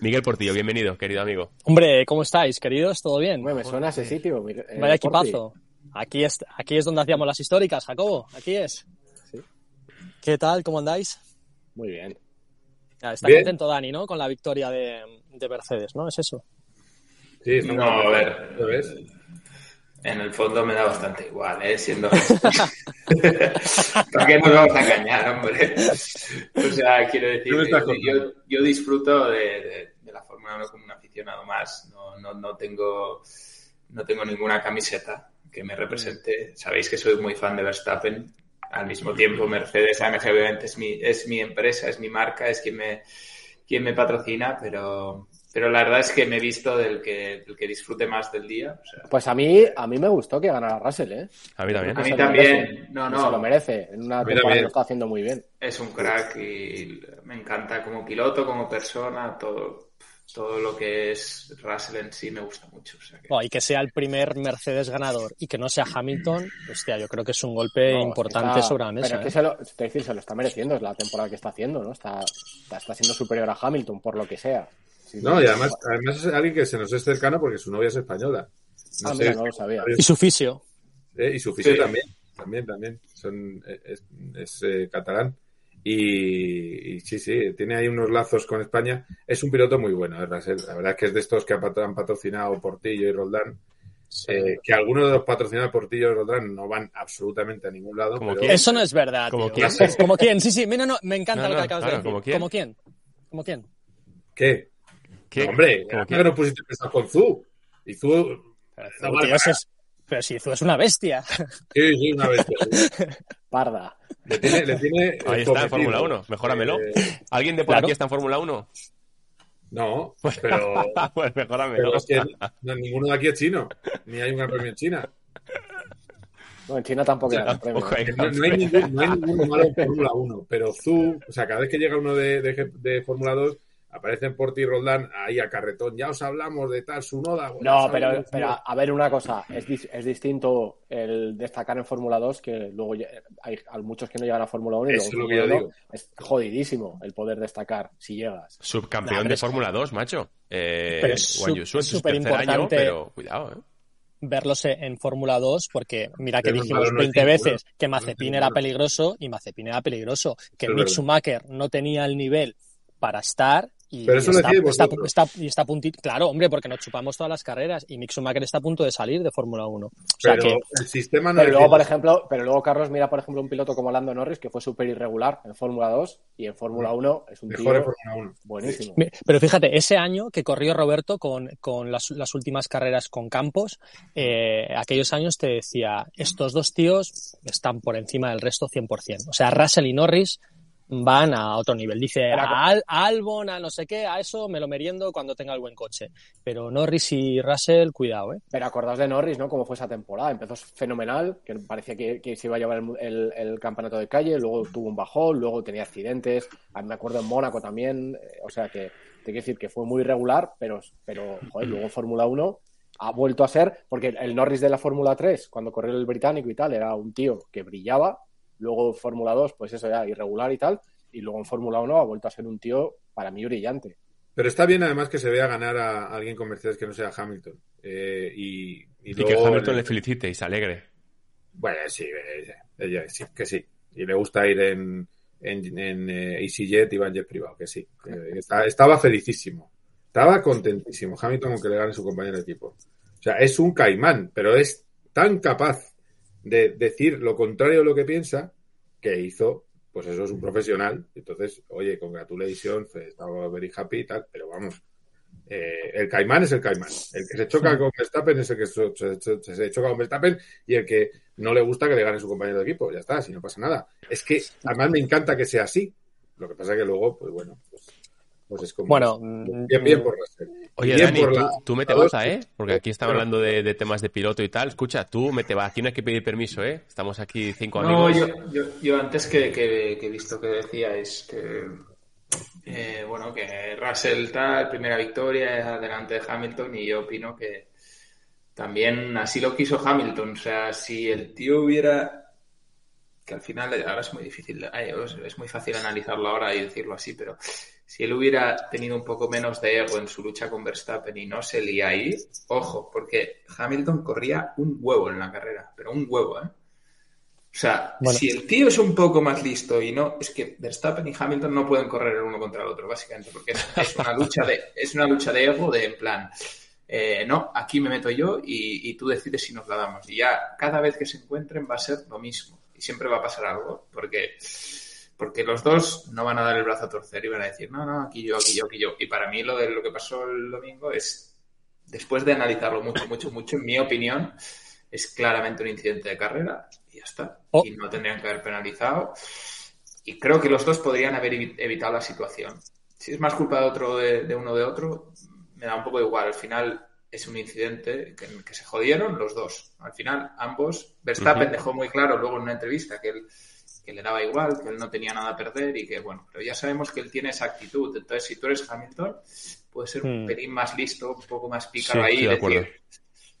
Miguel Portillo, bienvenido, querido amigo. Hombre, ¿cómo estáis, queridos? ¿Todo bien? me suena ese sitio. Eh, Vaya equipazo. Aquí es, aquí es donde hacíamos las históricas, Jacobo. Aquí es. ¿Qué tal? ¿Cómo andáis? Muy bien. está contento Dani, ¿no? Con la victoria de, Mercedes, ¿no? ¿Es eso? Sí, no, a ver. ¿Lo ves? En el fondo me da bastante igual, ¿eh? Siendo... ¿Para qué nos vamos a engañar, hombre? O sea, quiero decir, yo, yo, disfruto de, la Fórmula 1 como un aficionado más. No, no, no, tengo, no tengo ninguna camiseta que me represente. Sabéis que soy muy fan de Verstappen. Al mismo tiempo, Mercedes AMG obviamente es mi, es mi empresa, es mi marca, es quien me, quien me patrocina, pero, pero la verdad es que me he visto del que, del que disfrute más del día. Pues a mí, a mí me gustó que ganara Russell, ¿eh? A mí también. A mí también. No, no. Se lo merece. En una temporada que lo está haciendo muy bien. Es un crack y me encanta como piloto, como persona, todo. Todo lo que es Russell en sí me gusta mucho. y que sea el primer Mercedes ganador y que no sea Hamilton, hostia, yo creo que es un golpe importante sobre la mesa. Pero es que ¿eh? se lo, decir, se lo está mereciendo, es la temporada que está haciendo, ¿no? Está, está, está siendo superior a Hamilton, por lo que sea no, y además, además es alguien que se nos es cercano porque su novia es española. No, ah, no lo sabía. Y su fisio. Eh, y su fisio también, también, también. Son, es, eh, catalán. Y, sí, sí, tiene ahí unos lazos con España. Es un piloto muy bueno, La verdad es que es de estos que han patrocinado Portillo y Roldán. Eh, que algunos de los patrocinados Portillo y Roldán no van absolutamente a ningún lado. Eso no es verdad. ¿Como quién? Como quién, sí, sí. no, me encanta lo que acabas de decir. ¿Como quién? ¿Como quién? ¿Como quién? ¿Qué? Hombre, ¿por qué no pusiste pensar con Zu? Y Zu. Pero, si Zu es una bestia. Sí, sí, una bestia. Parda. Le tiene, le tiene Ahí está en Fórmula 1, mejóramelo. Eh, ¿Alguien de por aquí está en Fórmula 1? No, pero. pues mejóramelo. Pero es que no, ninguno de aquí es chino, ni hay un gran premio en China. No, en China tampoco hay premio. No, no, hay ningún, no hay ninguno malo en Fórmula 1, pero Zu, o sea, cada vez que llega uno de, de, de Fórmula 2, aparecen Porti y Roldán ahí a carretón. Ya os hablamos de tal, su noda. no, pero, pero a ver una cosa, es, es distinto el destacar en Fórmula 2 que luego hay, muchos que no llegan a Fórmula 1 y es lo que yo digo. es jodidísimo el poder destacar si llegas. Subcampeón de Fórmula 2, macho. Eh, pero es súper importante. pero cuidado, ¿eh? verlos en Fórmula 2 porque mira que dijimos 20 veces que Mazepin era peligroso y Mazepin era peligroso, que Mick Schumacher no tenía el nivel para estar y, Pero eso está, está, está, y está puntito. Claro, hombre, porque nos chupamos todas las carreras y Mick Schumacher está a punto de salir de Fórmula 1. O sea que... el sistema no pero luego, por ejemplo, pero luego, Carlos, mira, por ejemplo, un piloto como Lando Norris, que fue súper irregular en Fórmula 2 y en Fórmula 1 es un Mejor tío en 1. buenísimo. Pero fíjate, ese año que corrió Roberto con, con las, las, últimas carreras con Campos, eh, aquellos años te decía, estos dos tíos están por encima del resto 100%. O sea, Russell y Norris van a otro nivel. Dice a, Albon, a no sé qué, a eso me lo meriendo cuando tenga el buen coche. Pero Norris y Russell, cuidado, ¿eh? Pero acordaos de Norris, ¿no? Cómo fue esa temporada. Empezó fenomenal, que parecía que, se iba a llevar el, campeonato de calle, luego tuvo un bajón, luego tenía accidentes. me acuerdo en Mónaco también. Eh, o sea que, te quiero decir que fue muy regular, pero, pero joder, luego en Fórmula 1 ha vuelto a ser, porque el Norris de la Fórmula 3, cuando corrió el británico y tal, era un tío que brillaba, Luego Fórmula 2, pues eso ya irregular y tal. Y luego en Fórmula 1 ha vuelto a ser un tío para mí brillante. Pero está bien además que se vea ganar a alguien con Mercedes que no sea Hamilton. Eh, y, y, que Hamilton le felicite y se alegre. Bueno, sí, ella, sí, que sí. Y le gusta ir en, en, en eh, EasyJet y va en jet privado, que sí. estaba felicísimo. Estaba contentísimo Hamilton aunque le gane su compañero de equipo. O sea, es un caimán, pero es tan capaz de decir lo contrario de lo que piensa, que hizo, pues eso es un profesional. Entonces, oye, congratulations, estaba very happy y tal, pero vamos, eh, el caimán es el caimán. El que se choca con Verstappen es el que se, se, choca con Verstappen y el que no le gusta que le gane su compañero de equipo. Ya está, si no pasa nada. Es que además me encanta que sea así. Lo que pasa es que luego, pues bueno, pues es como. Bueno, bien, bien por Russell. Oye, Dani, tú, me te baza, ¿eh? Porque aquí estamos hablando de, temas de piloto y tal. Escucha, tú me te vas. Aquí no hay que pedir permiso, ¿eh? Estamos aquí cinco amigos. No, yo, yo, antes que, que, he visto que decíais que. Eh, bueno, que Russell tal, primera victoria delante de Hamilton y yo opino que también así lo quiso Hamilton. O sea, si el tío hubiera que al final ahora es muy difícil, es muy fácil analizarlo ahora y decirlo así, pero si él hubiera tenido un poco menos de ego en su lucha con Verstappen y no se lía ahí, ojo, porque Hamilton corría un huevo en la carrera, pero un huevo, ¿eh? O sea, si el tío es un poco más listo y no, es que Verstappen y Hamilton no pueden correr el uno contra el otro, básicamente, porque es, una lucha de, es una lucha de ego de en plan, eh, no, aquí me meto yo y, y tú decides si nos la damos. Y ya cada vez que se encuentren va a ser lo mismo y siempre va a pasar algo, porque, porque los dos no van a dar el brazo a torcer y van a decir, no, no, aquí yo, aquí yo, aquí yo. Y para mí lo de lo que pasó el domingo es, después de analizarlo mucho, mucho, mucho, en mi opinión, es claramente un incidente de carrera y ya está. Oh. Y no tendrían que haber penalizado. Y creo que los dos podrían haber evitado la situación. Si es más culpa de otro de, uno de otro, me da un poco igual. Al final, es un incidente que, que, se jodieron los dos. Al final, ambos, Verstappen dejó muy claro luego en una entrevista que él que le daba igual, que él no tenía nada a perder y que, bueno, pero ya sabemos que él tiene esa actitud. Entonces, si tú eres Hamilton, puedes ser un hmm. pelín más listo, un poco más pícaro ahí y decir,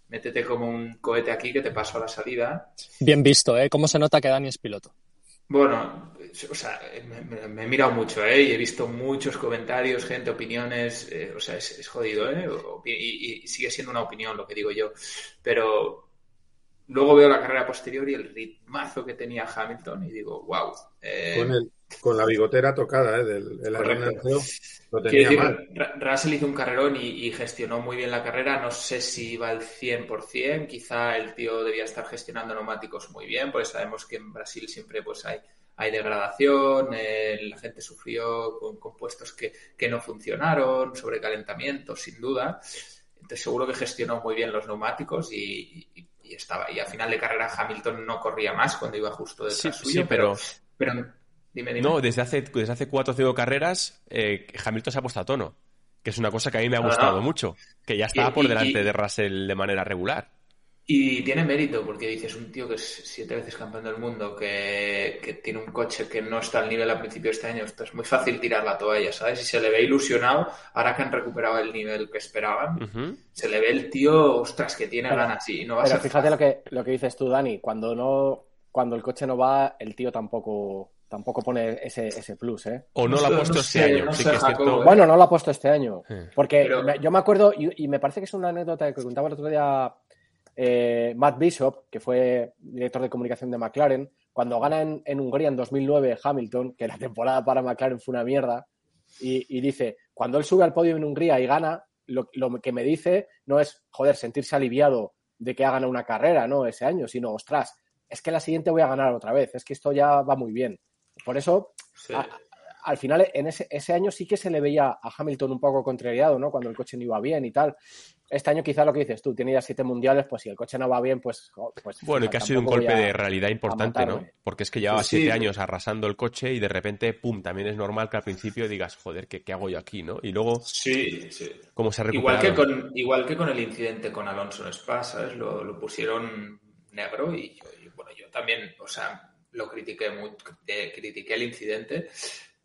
métete como un cohete aquí que te paso a la salida. Bien visto, ¿eh? ¿Cómo se nota que Dani es piloto? Bueno, o sea, me, he mirado mucho, ¿eh? Y he visto muchos comentarios, gente, opiniones, eh, o sea, es, jodido, ¿eh? Y, sigue siendo una opinión lo que digo yo. Pero luego veo la carrera posterior y el ritmazo que tenía Hamilton y digo, wow. Eh, con, con la bigotera tocada, ¿eh? Del, el lo tenía mal. Russell hizo un carrerón y, gestionó muy bien la carrera. No sé si iba al 100%. Quizá el tío debía estar gestionando neumáticos muy bien, porque sabemos que en Brasil siempre pues hay hay degradación, eh, la gente sufrió con compuestos que, no funcionaron, sobrecalentamiento, sin duda. Entonces seguro que gestionó muy bien los neumáticos y, estaba. Y al final de carrera Hamilton no corría más cuando iba justo detrás suyo, sí, pero, pero, dime, dime. No, desde hace, desde hace cuatro o cinco carreras eh, Hamilton se ha puesto a tono, que es una cosa que a mí me ha gustado mucho, que ya estaba por delante de Russell de manera regular. Y tiene mérito, porque dices, un tío que es siete veces campeón del mundo, que, tiene un coche que no está al nivel a principio de este año, esto es muy fácil tirar la toalla, ¿sabes? Y se le ve ilusionado, ahora que han recuperado el nivel que esperaban, se le ve el tío, ostras, que tiene ganas y no va pero fíjate lo que, lo que dices tú, Dani, cuando no, cuando el coche no va, el tío tampoco tampoco pone ese, ese plus, ¿eh? O no, lo ha puesto este año. Bueno, no lo ha puesto este año. Porque yo me acuerdo, y, y, me parece que es una anécdota que contaba el otro día eh, Matt Bishop, que fue director de comunicación de McLaren, cuando gana en, Hungría en 2009 Hamilton, que la temporada para McLaren fue una mierda, y, dice, cuando él sube al podio en Hungría y gana, lo, que me dice no es, joder, sentirse aliviado de que ha ganado una carrera, ¿no? Ese año, sino, ostras, es que la siguiente voy a ganar otra vez, es que esto ya va muy bien. Por eso, al final, en ese, ese, año sí que se le veía a Hamilton un poco contrariado, ¿no? Cuando el coche no iba bien y tal. Este año quizá lo que dices tú, tiene ya siete mundiales, pues si el coche no va bien, pues... pues bueno, y que ha sido un golpe de realidad importante, ¿no? Porque es que llevaba siete años arrasando el coche y de repente, pum, también es normal que al principio digas, joder, ¿qué, qué hago yo aquí, no? Y luego... Sí, sí. ¿Cómo se igual que con Igual que con el incidente con Alonso en Spa, ¿sabes? Lo, lo pusieron negro y, bueno, yo también, o sea, lo critiqué, muy, eh, critiqué el incidente,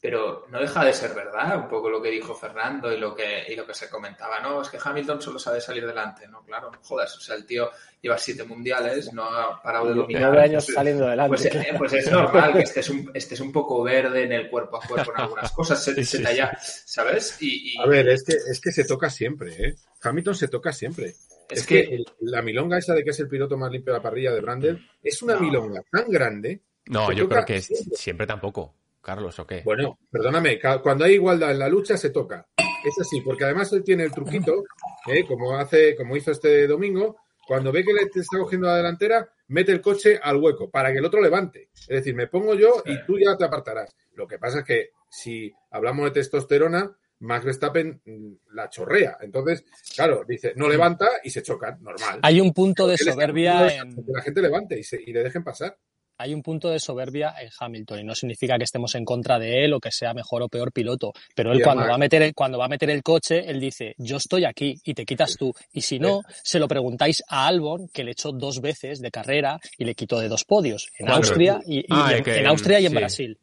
pero no deja de ser verdad un poco lo que dijo Fernando y lo que, y lo que se comentaba, no, es que Hamilton solo sabe salir delante, no, claro, no jodas, o sea, el tío lleva siete mundiales, no ha parado de dominar. Nueve años saliendo delante. Pues, eh, pues, es normal que estés un, estés un poco verde en el cuerpo a cuerpo en algunas cosas, se, se talla, ¿sabes? Y, A ver, es que, es que se toca siempre, ¿eh? Hamilton se toca siempre. Es, que, la milonga esa de que es el piloto más limpio de la parrilla de Brandel es una milonga tan grande. No, yo creo que siempre tampoco. Carlos, ¿o qué? Bueno, perdóname, cuando hay igualdad en la lucha se toca. Es así, porque además él tiene el truquito, ¿eh? como hace, como hizo este domingo, cuando ve que le está cogiendo la delantera, mete el coche al hueco para que el otro levante. Es decir, me pongo yo y tú ya te apartarás. Lo que pasa es que si hablamos de testosterona, Max Verstappen mm, la chorrea. Entonces, claro, dice, no levanta y se chocan, normal. Hay un punto de soberbia en... Que la gente levante y, se, y le dejen pasar hay un punto de soberbia en Hamilton y no significa que estemos en contra de él o que sea mejor o peor piloto, pero él cuando va a meter el, cuando va a meter el coche, él dice, "Yo estoy aquí y te quitas tú." Y si no, se lo preguntáis a Albon, que le echó dos veces de carrera y le quitó de dos podios en Austria y, Ah, en, que- en Austria y en sí. Brasil.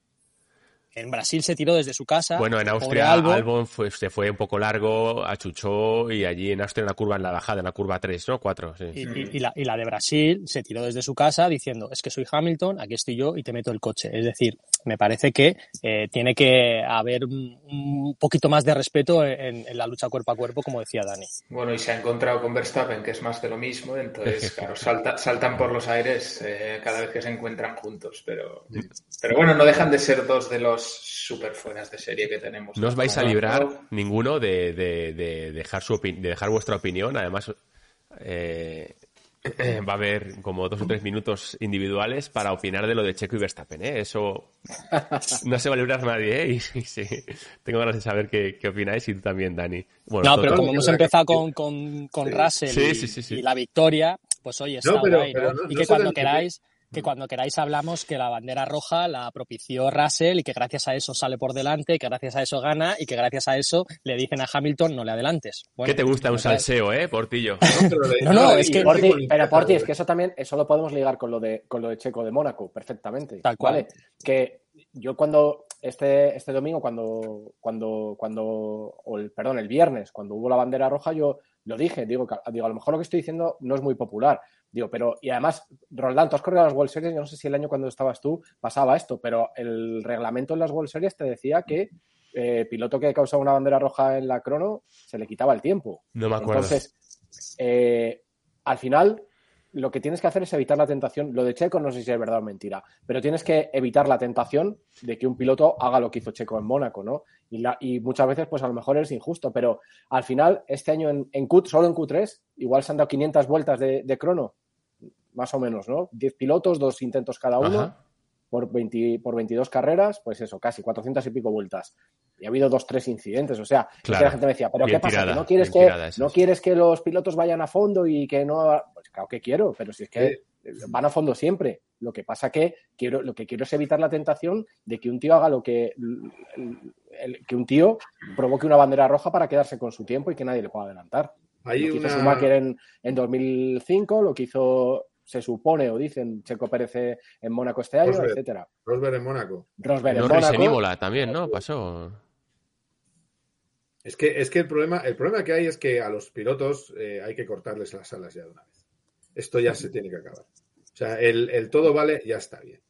En Brasil se tiró desde su casa. Bueno, en Austria Albon. Albon fue, se fue un poco largo, achuchó y allí en Austria en la curva, en la bajada, en la curva 3, ¿no? 4, sí. Y, y- y la, y la de Brasil se tiró desde su casa diciendo, es que soy Hamilton, aquí estoy yo y te meto el coche. Es decir, me parece que eh, tiene que haber un, un poquito más de respeto en, en la lucha cuerpo a cuerpo, como decía Dani. Bueno, y se ha encontrado con Verstappen, que es más de lo mismo, entonces, claro, salta- saltan por los aires eh, cada vez que se encuentran juntos, pero, pero bueno, no dejan de ser dos de los super fueras de serie que tenemos. No os vais a librar ninguno de, de- de dejar, su de dejar vuestra opinión. Además, eh, va a haber como dos o tres minutos individuales para opinar de lo de Checo y Verstappen. ¿eh? Eso no se va a librar nadie. ¿eh? Y, y sí, tengo ganas de saber qué, qué opináis y tú también, Dani. Bueno, No, todo- pero todo- como hemos empezado con, con, con Russell Sí, y, sí, sí, sí. y la victoria, pues oye, está No, pero- guay, ¿no? pero no- y que cuando queráis, que cuando queráis hablamos que la bandera roja la propició Russell y que gracias a eso sale por delante, que gracias a eso gana y que gracias a eso le dicen a Hamilton no le adelantes. Bueno, ¿Qué te gusta un salseo, eh, Portillo? No, no, es que- Porti pero Porti, es que eso también, eso lo podemos ligar con lo de, con lo de Checo de Mónaco, perfectamente. Tal cual. ¿vale? Que yo cuando, este, este domingo, cuando, cuando, cuando, o el, perdón, el viernes, cuando hubo la bandera roja, yo lo dije, digo, digo, a lo mejor lo que estoy diciendo no es muy popular. Digo, pero, y además, Roldán, tú has corrido las World Series, yo no sé si el año cuando estabas tú pasaba esto, pero el reglamento en las World Series te decía que eh, piloto que causaba una bandera roja en la crono se le quitaba el tiempo. No me acuerdo. Entonces, eh, al final, lo que tienes que hacer es evitar la tentación. Lo de Checo no sé si es verdad o mentira, pero tienes que evitar la tentación de que un piloto haga lo que hizo Checo en Mónaco, ¿no? Y, la- y muchas veces, pues a lo mejor es injusto, pero al final, este año en, en Q, solo en Q3, igual se han dado 500 vueltas de, de crono, más o menos, ¿no? 10 pilotos, dos intentos cada uno Ajá. por, 20 por 22 carreras, pues eso, casi 400 y pico vueltas. Y ha habido dos, tres incidentes. O sea, es que Claro. la gente me decía, ¿pero qué pasa? tirada, ¿Que no quieres que, no quieres que los pilotos vayan a fondo y que no. Claro que quiero, pero si es que van a fondo siempre. Lo que pasa que quiero, lo que quiero es evitar la tentación de que un tío haga lo que. el- el- que un tío provoque una bandera roja para quedarse con su tiempo y que nadie le pueda adelantar. Hay lo que hizo una- Schumacher en, en 2005, lo que hizo, se supone o dicen, Checo Pérez en Mónaco este año, Rosberg. etcétera. Rosberg en Mónaco. Rosberg en Norris en Mónaco. Imola también, ¿no? Pasó. Es que, es que el problema, el problema que hay es que a los pilotos eh, hay que cortarles las alas ya de una vez. Esto ya se tiene que acabar. O sea, el, el todo vale ya está bien.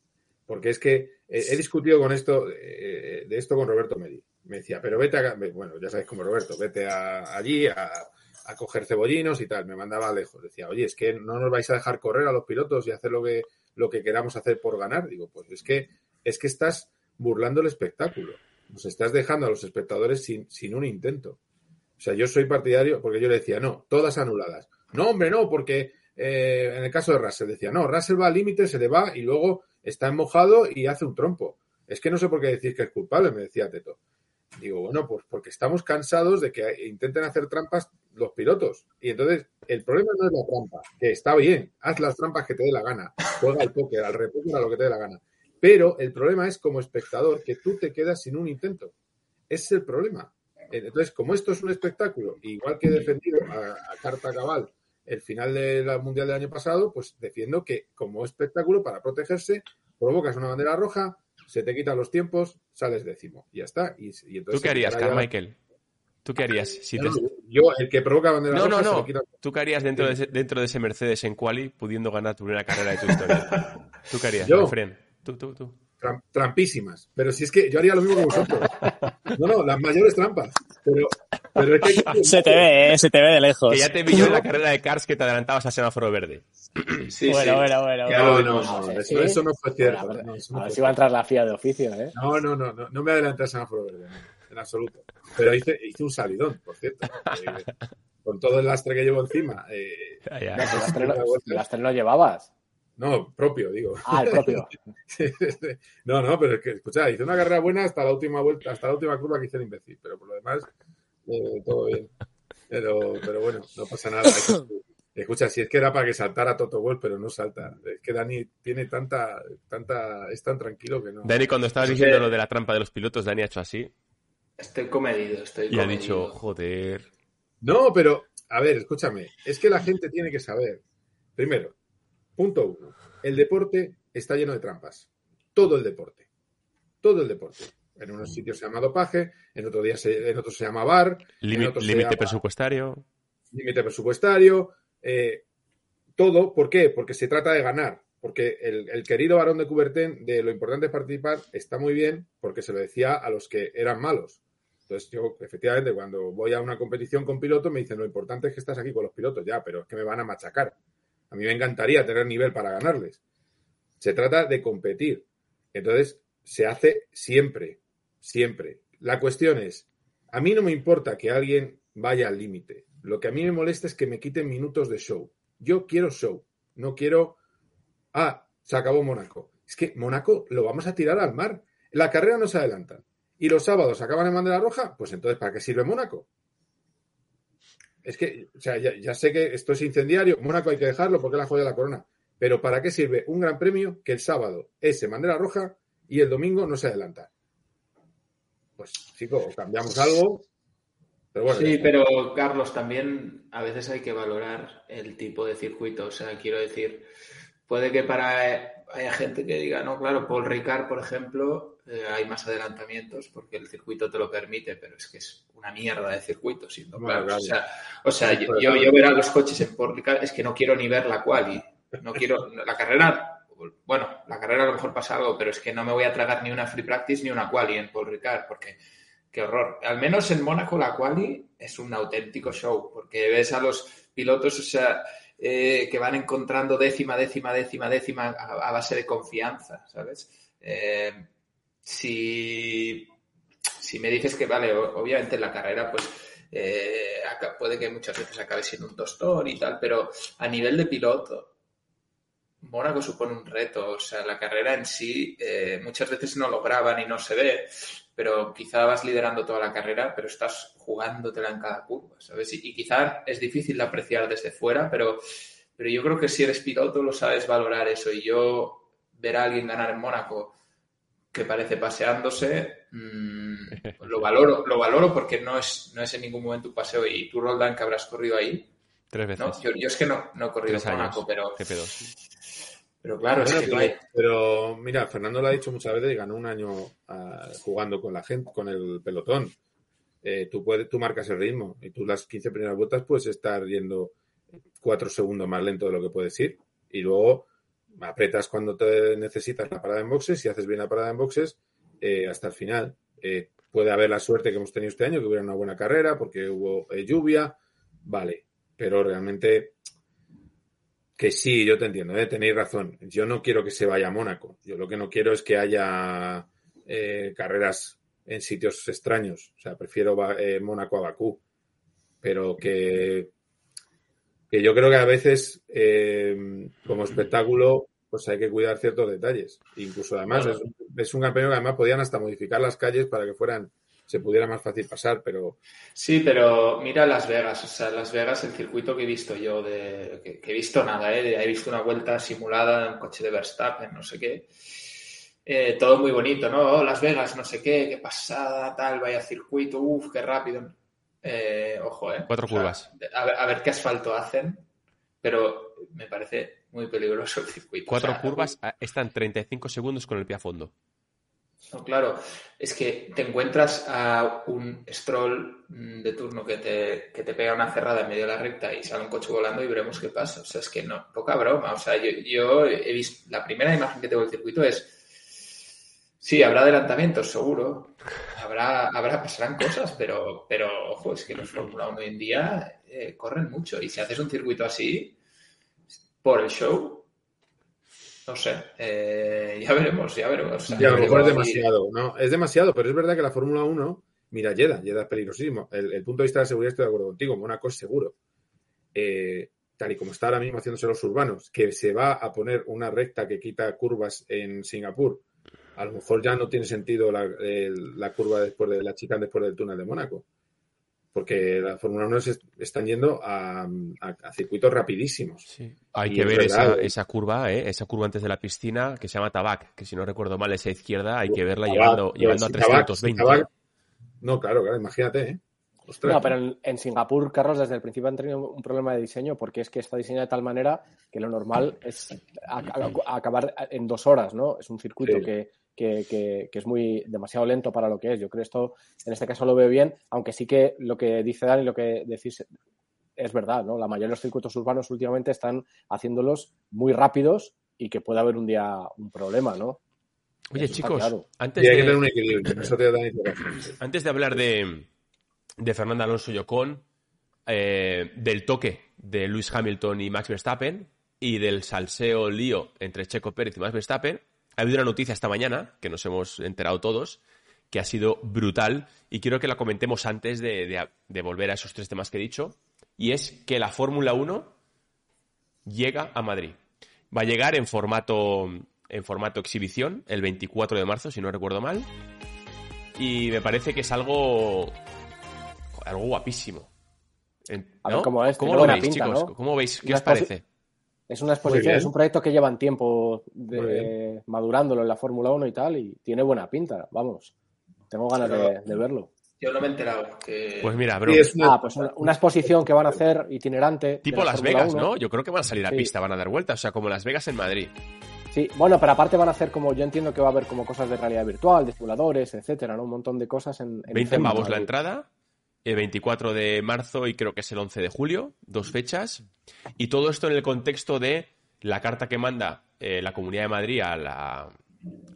Porque es que eh, he discutido con esto, eh, de esto con Roberto Medi. Me decía, pero vete a, bueno, ya sabes como Roberto, vete a- allí a, a coger cebollinos y tal. Me mandaba lejos. Decía, oye, es que no nos vais a dejar correr a los pilotos y hacer lo que, lo que queramos hacer por ganar. Digo, pues es que, es que estás burlando el espectáculo. Nos estás dejando a los espectadores sin, sin un intento. O sea, yo soy partidario, porque yo le decía, no, todas anuladas. No, hombre, no, porque eh, en el caso de Russell decía, no, Russell va al límite, se le va y luego está mojado y hace un trompo. Es que no sé por qué decís que es culpable, me decía Teto. Digo, bueno, pues porque estamos cansados de que intenten hacer trampas los pilotos. Y entonces, el problema no es la trampa, que está bien, haz las trampas que te dé la gana, juega al póker, al repóker, a lo que te dé la gana. Pero el problema es como espectador que tú te quedas sin un intento. Ese es el problema. Entonces, como esto es un espectáculo, igual que he defendido a, a carta cabal el final del Mundial del año pasado, pues defiendo que como espectáculo, para protegerse, provocas una bandera roja, se te quitan los tiempos, sales décimo. Y ya está. Y, y entonces ¿Tú qué harías, Carmichael? ¿Tú qué harías? Si No, no, Yo, el que provoca bandera No, roja, no, no. quita- ¿Tú qué harías dentro de, ese, dentro de ese Mercedes en quali pudiendo ganar tu primera carrera de tu historia? ¿Tú qué harías, Yo. Tú, tú, tú. Tram- trampísimas. Pero si es que yo haría lo mismo que vosotros. No, no, las mayores trampas. Pero, pero es que hay que- Se te ve, ¿eh? se te ve de lejos. Que ya te pilló en la carrera de Cars que te adelantabas a semáforo verde. Sí, bueno, sí. bueno, bueno, Ya bueno. lo No, no, no, eso, sí. eso no fue A cierto. ver, No, a ver si va a entrar la FIA de oficio, ¿eh? No, no, no, no, no me adelanté a semáforo verde, en absoluto. Pero hice, hice un salidón, por cierto. Eh, con todo el lastre que llevo encima. eh, Ya, ya. No, si las tres Una no- vuelta. si las tres no llevabas. no, propio, digo. Ah, el propio. no, no, pero es que, escucha, hice una carrera buena hasta la última vuelta, hasta la última curva que hice el imbécil. Pero por lo demás, eh, todo bien. Pero, pero bueno, no pasa nada. Es, es escucha, si es que era para que saltara Toto Wolf, pero no salta. Es que Dani tiene tanta, tanta, es tan tranquilo que no. Dani, cuando estabas diciendo lo de la trampa de los pilotos, Dani ha hecho así. Estoy comedido, estoy Y ha dicho, joder. No, pero, a ver, escúchame, es que la gente tiene que saber. Primero, punto uno, el deporte está lleno de trampas. Todo el deporte. Todo el deporte. En unos sitios se llama dopaje, en, otro día se, en otros se llama bar. Límite presupuestario. Límite presupuestario. Eh, todo, ¿por qué? Porque se trata de ganar. Porque el, querido varón de Coubertin, de lo importante es participar, está muy bien porque se lo decía a los que eran malos. Entonces yo, efectivamente, cuando voy a una competición con pilotos, me dicen, lo importante es que estás aquí con los pilotos, ya, pero es que me van a machacar. A mí me encantaría tener nivel para ganarles. Se trata de competir. Entonces, se hace siempre, siempre. La cuestión es, a mí no me importa que alguien vaya al límite. Lo que a mí me molesta es que me quiten minutos de show. Yo quiero show, no quiero... Ah, se acabó Mónaco. Es que Mónaco lo vamos a tirar al mar. La carrera no se adelanta y los sábados acaban en bandera roja, pues entonces, ¿para qué sirve Mónaco? Es que, o sea, ya, sé que esto es incendiario, Mónaco hay que dejarlo porque la joya de la corona, pero ¿para qué sirve un gran premio que el sábado es en bandera roja y el domingo no se adelanta? Pues, chico, cambiamos algo. Pero bueno, sí, pero Carlos, también a veces hay que valorar el tipo de circuito. O sea, quiero decir, puede que para haya gente que diga, no, claro, Paul Ricard, por ejemplo, eh, hay más adelantamientos porque el circuito te lo permite, pero es que es una mierda de circuito, siendo claro. O sea, yo, yo, ver a los coches en Portlicar es que no quiero ni ver la quali. No quiero. La carrera, bueno, la carrera a lo mejor pasa algo, pero es que no me voy a tragar ni una free practice ni una quali en Paul Ricard, porque qué horror. Al menos en Mónaco la quali es un auténtico show, porque ves a los pilotos, o sea, eh, que van encontrando décima, décima, décima, décima a, base de confianza, ¿sabes? Eh, si, si me dices que, vale, obviamente en la carrera, pues eh, puede que muchas veces acabe siendo un tostón y tal, pero a nivel de piloto, Mónaco supone un reto. O sea, la carrera en sí eh, muchas veces no lo graban y no se ve, pero quizá vas liderando toda la carrera, pero estás jugándotela en cada curva, ¿sabes? Y, y quizá es difícil de apreciar desde fuera, pero, pero yo creo que si eres piloto lo sabes valorar eso. Y yo ver a alguien ganar en Mónaco que parece paseándose, mm, lo valoro, lo valoro porque no es, no es en ningún momento un paseo. Y tú, Roldán, que habrás corrido ahí. Tres veces. Yo, es que no, no he corrido en Mónaco, pero. Pero claro, es que pero, mira, Fernando lo ha dicho muchas veces y ganó un año ah, jugando con la gente, con el pelotón. Eh, tú, puedes, tú marcas el ritmo y tú las 15 primeras vueltas puedes estar yendo cuatro segundos más lento de lo que puedes ir. Y luego apretas cuando te necesitas la parada en boxes, si haces bien la parada en boxes, eh, hasta el final. Eh, puede haber la suerte que hemos tenido este año, que hubiera una buena carrera, porque hubo eh, lluvia, vale, pero realmente que sí, yo te entiendo, tenéis razón. Yo no quiero que se vaya a Mónaco. Yo lo que no quiero es que haya carreras en sitios extraños. O sea, prefiero Mónaco a Bakú. Pero que que yo creo que a veces eh, como espectáculo pues hay que cuidar ciertos detalles. Incluso además es, un campeonato que además podían hasta modificar las calles para que fueran se pudiera más fácil pasar, pero... Sí, pero mira Las Vegas, o sea, Las Vegas, el circuito que he visto yo, de, que, he visto nada, ¿eh? he visto una vuelta simulada en un coche de Verstappen, no sé qué, eh, todo muy bonito, ¿no? Oh, Las Vegas, no sé qué, qué pasada, tal, vaya circuito, uff, qué rápido. Eh, ojo, ¿eh? Cuatro curvas. A ver, qué asfalto hacen, pero me parece muy peligroso el circuito. Cuatro curvas están 35 segundos con el pie a fondo. No, claro, es que te encuentras a un stroll de turno que te, que te pega una cerrada en medio de la recta y sale un coche volando y veremos qué pasa. O sea, es que no, poca broma. O sea, yo, yo he visto, la primera imagen que tengo del circuito es Sí, habrá adelantamientos, seguro. Habrá, habrá, pasarán cosas, pero, pero ojo, es que los Fórmula 1 hoy en día eh, corren mucho. Y si haces un circuito así, por el show, no sé, eh, ya veremos, ya veremos. Ya, a lo mejor es demasiado, ¿no? Es demasiado, pero es verdad que la Fórmula 1, mira, Jeddah, Jeddah es peligrosísimo. El, punto de vista de la seguridad estoy de acuerdo contigo, Mónaco es seguro. Eh, tal y como está ahora mismo haciéndose los urbanos, que se va a poner una recta que quita curvas en Singapur a lo mejor ya no tiene sentido la, curva después de la chica después del túnel de Mónaco. Porque la Fórmula 1 se están yendo a, circuitos rapidísimos. Sí. Hay que ver esa, esa, curva, ¿eh? esa curva antes de la piscina que se llama Tabac, que si no recuerdo mal, esa izquierda, hay que verla llevando, llevando a 320. no, claro, claro, imagínate, ¿eh? No, pero en, Singapur, Carlos, desde el principio han tenido un problema de diseño porque es que está diseñado de tal manera que lo normal es acabar en dos horas, ¿no? Es un circuito que, es muy demasiado lento para lo que es. Yo creo que esto, en este caso, lo veo bien, aunque sí que lo que dice Dani, lo que decís es verdad, ¿no? La mayoría de los circuitos urbanos últimamente están haciéndolos muy rápidos y que puede haber un día un problema, ¿no? Oye, chicos, antes, de... antes de hablar de de Fernando Alonso y Ocon, eh, del toque de Lewis Hamilton y Max Verstappen y del salseo lío entre Checo Pérez y Max Verstappen. Ha habido una noticia esta mañana, que nos hemos enterado todos, que ha sido brutal y quiero que la comentemos antes de, volver a esos tres temas que he dicho, y es que la Fórmula 1 llega a Madrid. Va a llegar en formato, en formato exhibición el 24 de marzo, si no recuerdo mal, y me parece que es algo algo guapísimo. ¿cómo es? ¿Cómo lo veis, chicos? ¿Cómo veis? ¿Qué os parece? Es una exposición, es un proyecto que llevan tiempo madurándolo en la Fórmula 1 y tal, y tiene buena pinta, vamos. Tengo ganas de, verlo. Yo no me he enterado. Pues mira, bro. Ah, pues una, exposición que van a hacer itinerante. Tipo Las Vegas, ¿no? Yo creo que van a salir a pista, van a dar vueltas, o sea, como Las Vegas en Madrid. Sí, bueno, pero aparte van a hacer como, yo entiendo que va a haber como cosas de realidad virtual, de simuladores, etcétera, ¿no? Un montón de cosas en. en 20 pavos la entrada el 24 de marzo y creo que es el 11 de julio, dos fechas. Y todo esto en el contexto de la carta que manda eh, la Comunidad de Madrid a, la,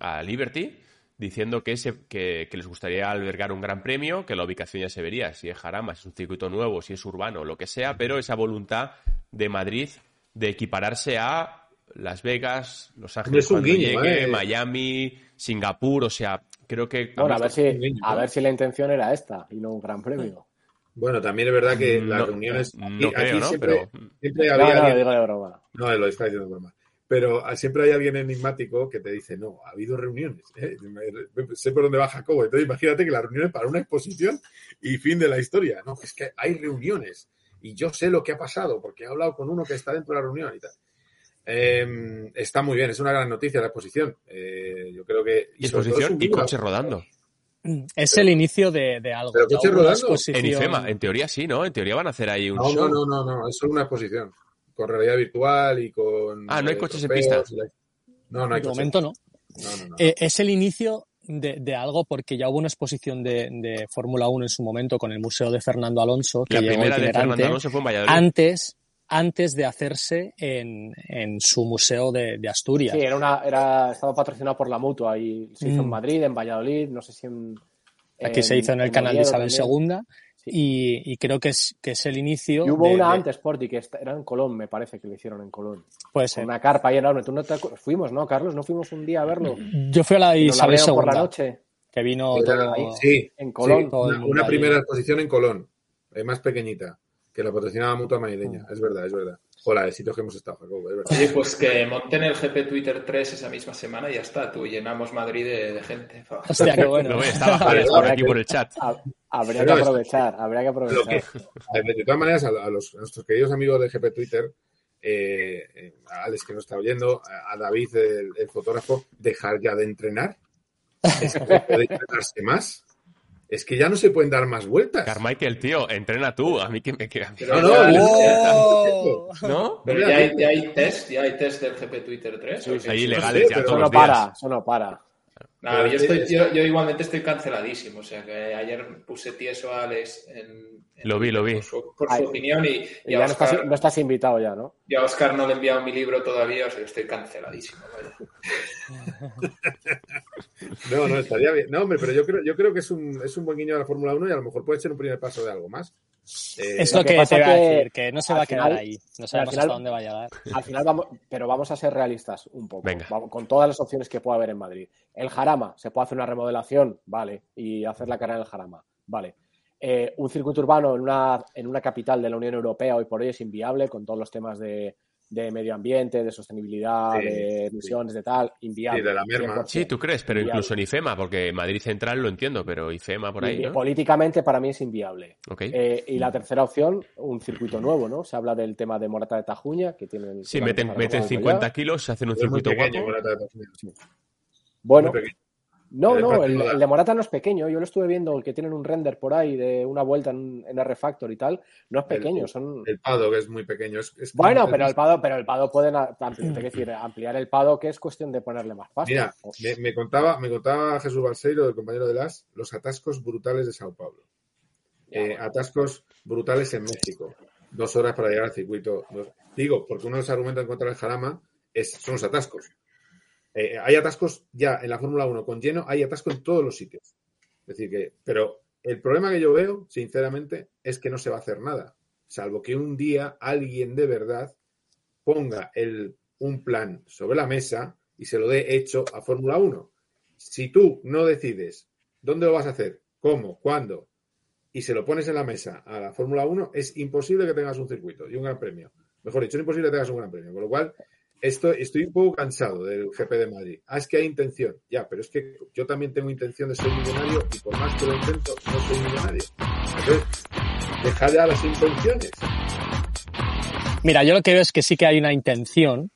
a Liberty, diciendo que, que, les gustaría albergar un gran premio, que la ubicación ya se vería, si es Jarama, si es un circuito nuevo, si es urbano, lo que sea, pero esa voluntad de Madrid de equipararse a Las Vegas, Los Ángeles cuando llegue, Miami, Singapur, o sea, Creo que. Bueno, a ver, si, a ver si la intención era esta y no un gran premio. Bueno, también es verdad que las reuniones. No creo, ¿no? Pero... siempre había. No, no, digo de broma. No, lo está diciendo de broma. Pero siempre hay alguien enigmático que te dice, no, ha habido reuniones. ¿eh? Sé por dónde va Jacobo. Entonces imagínate que la reunión es para una exposición y fin de la historia. No, es que hay reuniones y yo sé lo que ha pasado porque he hablado con uno que está dentro de la reunión y tal. Em, está muy bien, es una gran noticia la exposición. Eh, yo creo que. Y, exposición y coche rodando. Es el inicio de, algo. ¿Pero coche rodando? En IFEMA, en teoría sí, ¿no? En teoría van a hacer ahí un no, show. No, no, no, no, es solo una exposición. Con realidad virtual y con. Ah, no hay coches en pista. No, no hay De momento no. Eh, es el inicio de, algo porque ya hubo una exposición de, Fórmula 1 en su momento con el Museo de Fernando Alonso. Que la primera de Fernando Alonso fue en Valladolid. Antes, antes de hacerse en, su museo de, Asturias. Sí, era una, era, estaba patrocinado por la mutua y se hizo en mm. Madrid, en Valladolid, no sé si en... Aquí se hizo en el canal de Isabel II y, creo que es, que es el inicio. Y hubo una antes, Porti, que era en Colón, me parece que lo hicieron en Colón. Puede ser. Una carpa ahí enorme. ¿Tú no te Fuimos, ¿no, Carlos? ¿No fuimos un día a verlo? Yo fui a la Isabel II. por la noche. Que vino todo... Ahí, sí, en Colón. una, primera exposición en Colón, eh, más pequeñita que la patrocinaba Mutua Madrileña. Es verdad, es verdad. Hola, de sitios que hemos estado, Jacobo, es verdad. Oye, pues que monten el GP Twitter 3 esa misma semana y ya está. Tú llenamos Madrid de, gente. Hostia, qué bueno. No, estaba por aquí por el chat. Habría que aprovechar, habría que aprovechar. de todas maneras, a, los, nuestros queridos amigos de GP Twitter, eh, eh, a Alex que nos está oyendo, a, David, el, fotógrafo, dejar ya de entrenar. Es que puede entrenarse más es que ya no se pueden dar más vueltas. Carmichael, tío, entrena tú, a mí que me queda. No, no, no. Pero ya hay, ya hay test, ya hay test del GP Twitter 3. Sí, ahí legales ya todos no para, eso no para. No, yo, estoy, yo, yo, igualmente estoy canceladísimo. O sea que ayer puse tieso a Alex en lo vi, lo vi. Por su, opinión y, ya no, estás, invitado ya, ¿no? Y a Oscar no le he enviado mi libro todavía, o sea, estoy canceladísimo. no, no, estaría bien. No, hombre, pero yo creo, yo creo que es un, es un buen guiño de la Fórmula 1 y a lo mejor puede ser un primer paso de algo más. Eh, es lo, que, te iba a decir, que no se va a quedar ahí. No sabemos hasta dónde va a llegar. Al final vamos, pero vamos a ser realistas un poco. con todas las opciones que pueda haber en Madrid. El Jarama, se puede hacer una remodelación, vale, y hacer la carrera del Jarama, vale. Eh, un circuito urbano en una, en una capital de la Unión Europea hoy por hoy es inviable con todos los temas de, de medio ambiente, de sostenibilidad, de emisiones, de tal, inviable. Sí, de la merma. Sí, tú crees, pero incluso en IFEMA, porque Madrid Central lo entiendo, pero IFEMA por ahí. Políticamente para mí es inviable. Eh, y la tercera opción, un circuito nuevo, ¿no? Se habla del tema de Morata de Tajuña, que tienen. Sí, meten, meten 50 kilos, se hacen un circuito guapo. Bueno, no, no, el, de Morata no es pequeño. Yo lo estuve viendo, el que tienen un render por ahí de una vuelta en, en R-Factor y tal. No es pequeño, el, son. El Pado, que es muy pequeño. Es, bueno, pero el Pado, pero el Pado pueden decir, ampliar el Pado, que es cuestión de ponerle más pasta. Mira, me, contaba, me contaba Jesús Balseiro, el compañero de las, los atascos brutales de Sao Paulo. Eh, atascos brutales en México. Dos horas para llegar al circuito. Digo, porque uno de los argumentos en contra del Jarama es, son los atascos. Eh, hay atascos ya en la Fórmula 1 con lleno, hay atascos en todos los sitios. Es decir, que, pero el problema que yo veo, sinceramente, es que no se va a hacer nada, salvo que un día alguien de verdad ponga el, un plan sobre la mesa y se lo dé hecho a Fórmula 1. Si tú no decides dónde lo vas a hacer, cómo, cuándo, y se lo pones en la mesa a la Fórmula 1, es imposible que tengas un circuito y un gran premio. Mejor dicho, es imposible que tengas un gran premio. Con lo cual, esto, estoy un poco cansado del GP de Madrid. Ah, es que hay intención. Ya, pero es que yo también tengo intención de ser millonario y por más que lo intento, no soy millonario. Entonces, deja ya las intenciones. Mira, yo lo que veo es que sí que hay una intención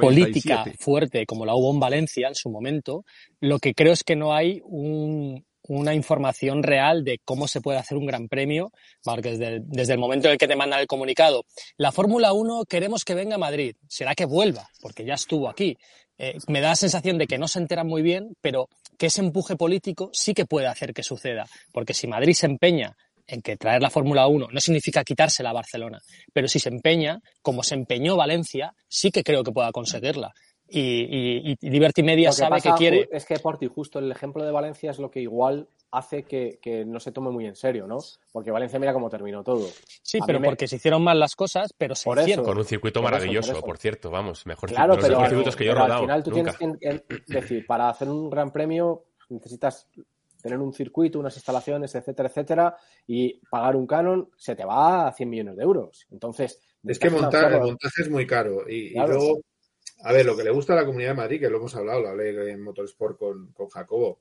política fuerte, como la hubo en Valencia en su momento. Lo que creo es que no hay un, una información real de cómo se puede hacer un gran premio, porque desde el, momento en el que te mandan el comunicado, la Fórmula 1 queremos que venga a Madrid, será que vuelva, porque ya estuvo aquí. Eh, me da la sensación de que no se enteran muy bien, pero que ese empuje político sí que puede hacer que suceda, porque si Madrid se empeña en que traer la Fórmula 1 no significa quitársela a Barcelona, pero si se empeña, como se empeñó Valencia, sí que creo que pueda conseguirla y, y, Liberty Media sabe que quiere. Es que por ti, justo el ejemplo de Valencia es lo que igual hace que, no se tome muy en serio, ¿no? Porque Valencia mira cómo terminó todo. Sí, pero porque se hicieron mal las cosas, pero se hicieron. Con un circuito maravilloso, por, cierto, vamos, mejor claro, pero, los circuitos que yo he rodado. Al final tú tienes que decir, para hacer un gran premio necesitas tener un circuito, unas instalaciones, etcétera, etcétera, y pagar un canon se te va a 100 millones de euros. Entonces, es que montar, el montaje es muy caro y, y luego a ver, lo que le gusta a la Comunidad de Madrid, que lo hemos hablado, lo hablé en Motorsport con, con Jacobo,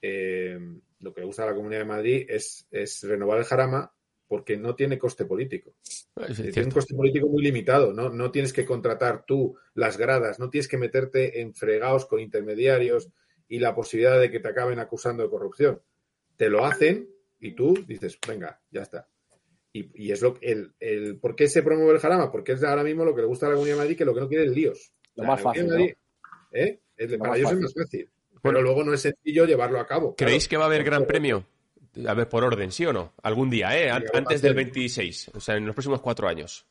eh, lo que le gusta a la Comunidad de Madrid es, es renovar el Jarama porque no tiene coste político. tiene un coste político muy limitado. ¿no? no tienes que contratar tú las gradas, no tienes que meterte en fregados con intermediarios y la posibilidad de que te acaben acusando de corrupción. Te lo hacen y tú dices, venga, ya está. Y, y es lo el, el, ¿por qué se promueve el Jarama? Porque es ahora mismo lo que le gusta a la Comunidad de Madrid, que lo que no quiere es líos. Lo más fácil. ¿eh? para ellos es más fácil. Pero luego no es sencillo llevarlo a cabo. ¿Creéis que va a haber gran premio? A ver, por orden, ¿sí o no? Algún día, ¿eh? Antes del 26, o sea, en los próximos cuatro años.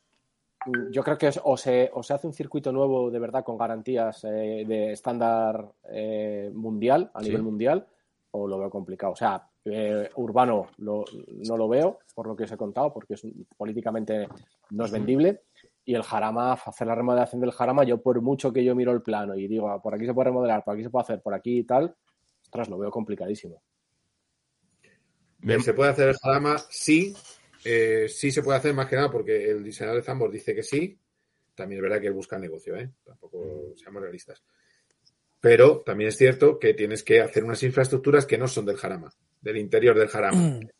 Yo creo que o, se, o se hace un circuito nuevo de verdad con garantías eh, de estándar eh, mundial, a nivel mundial, o lo veo complicado. O sea, urbano no lo veo, por lo que os he contado, porque es, políticamente no es vendible y el Jarama, hacer la remodelación del Jarama, yo por mucho que yo miro el plano y digo, ah, por aquí se puede remodelar, por aquí se puede hacer, por aquí y tal, ostras, lo veo complicadísimo. ¿Se puede hacer el Jarama? Sí, eh, sí se puede hacer más que nada porque el diseñador de Zambor dice que sí. También es verdad que él busca negocio, ¿eh? Tampoco seamos realistas. Pero también es cierto que tienes que hacer unas infraestructuras que no son del Jarama, del interior del Jarama.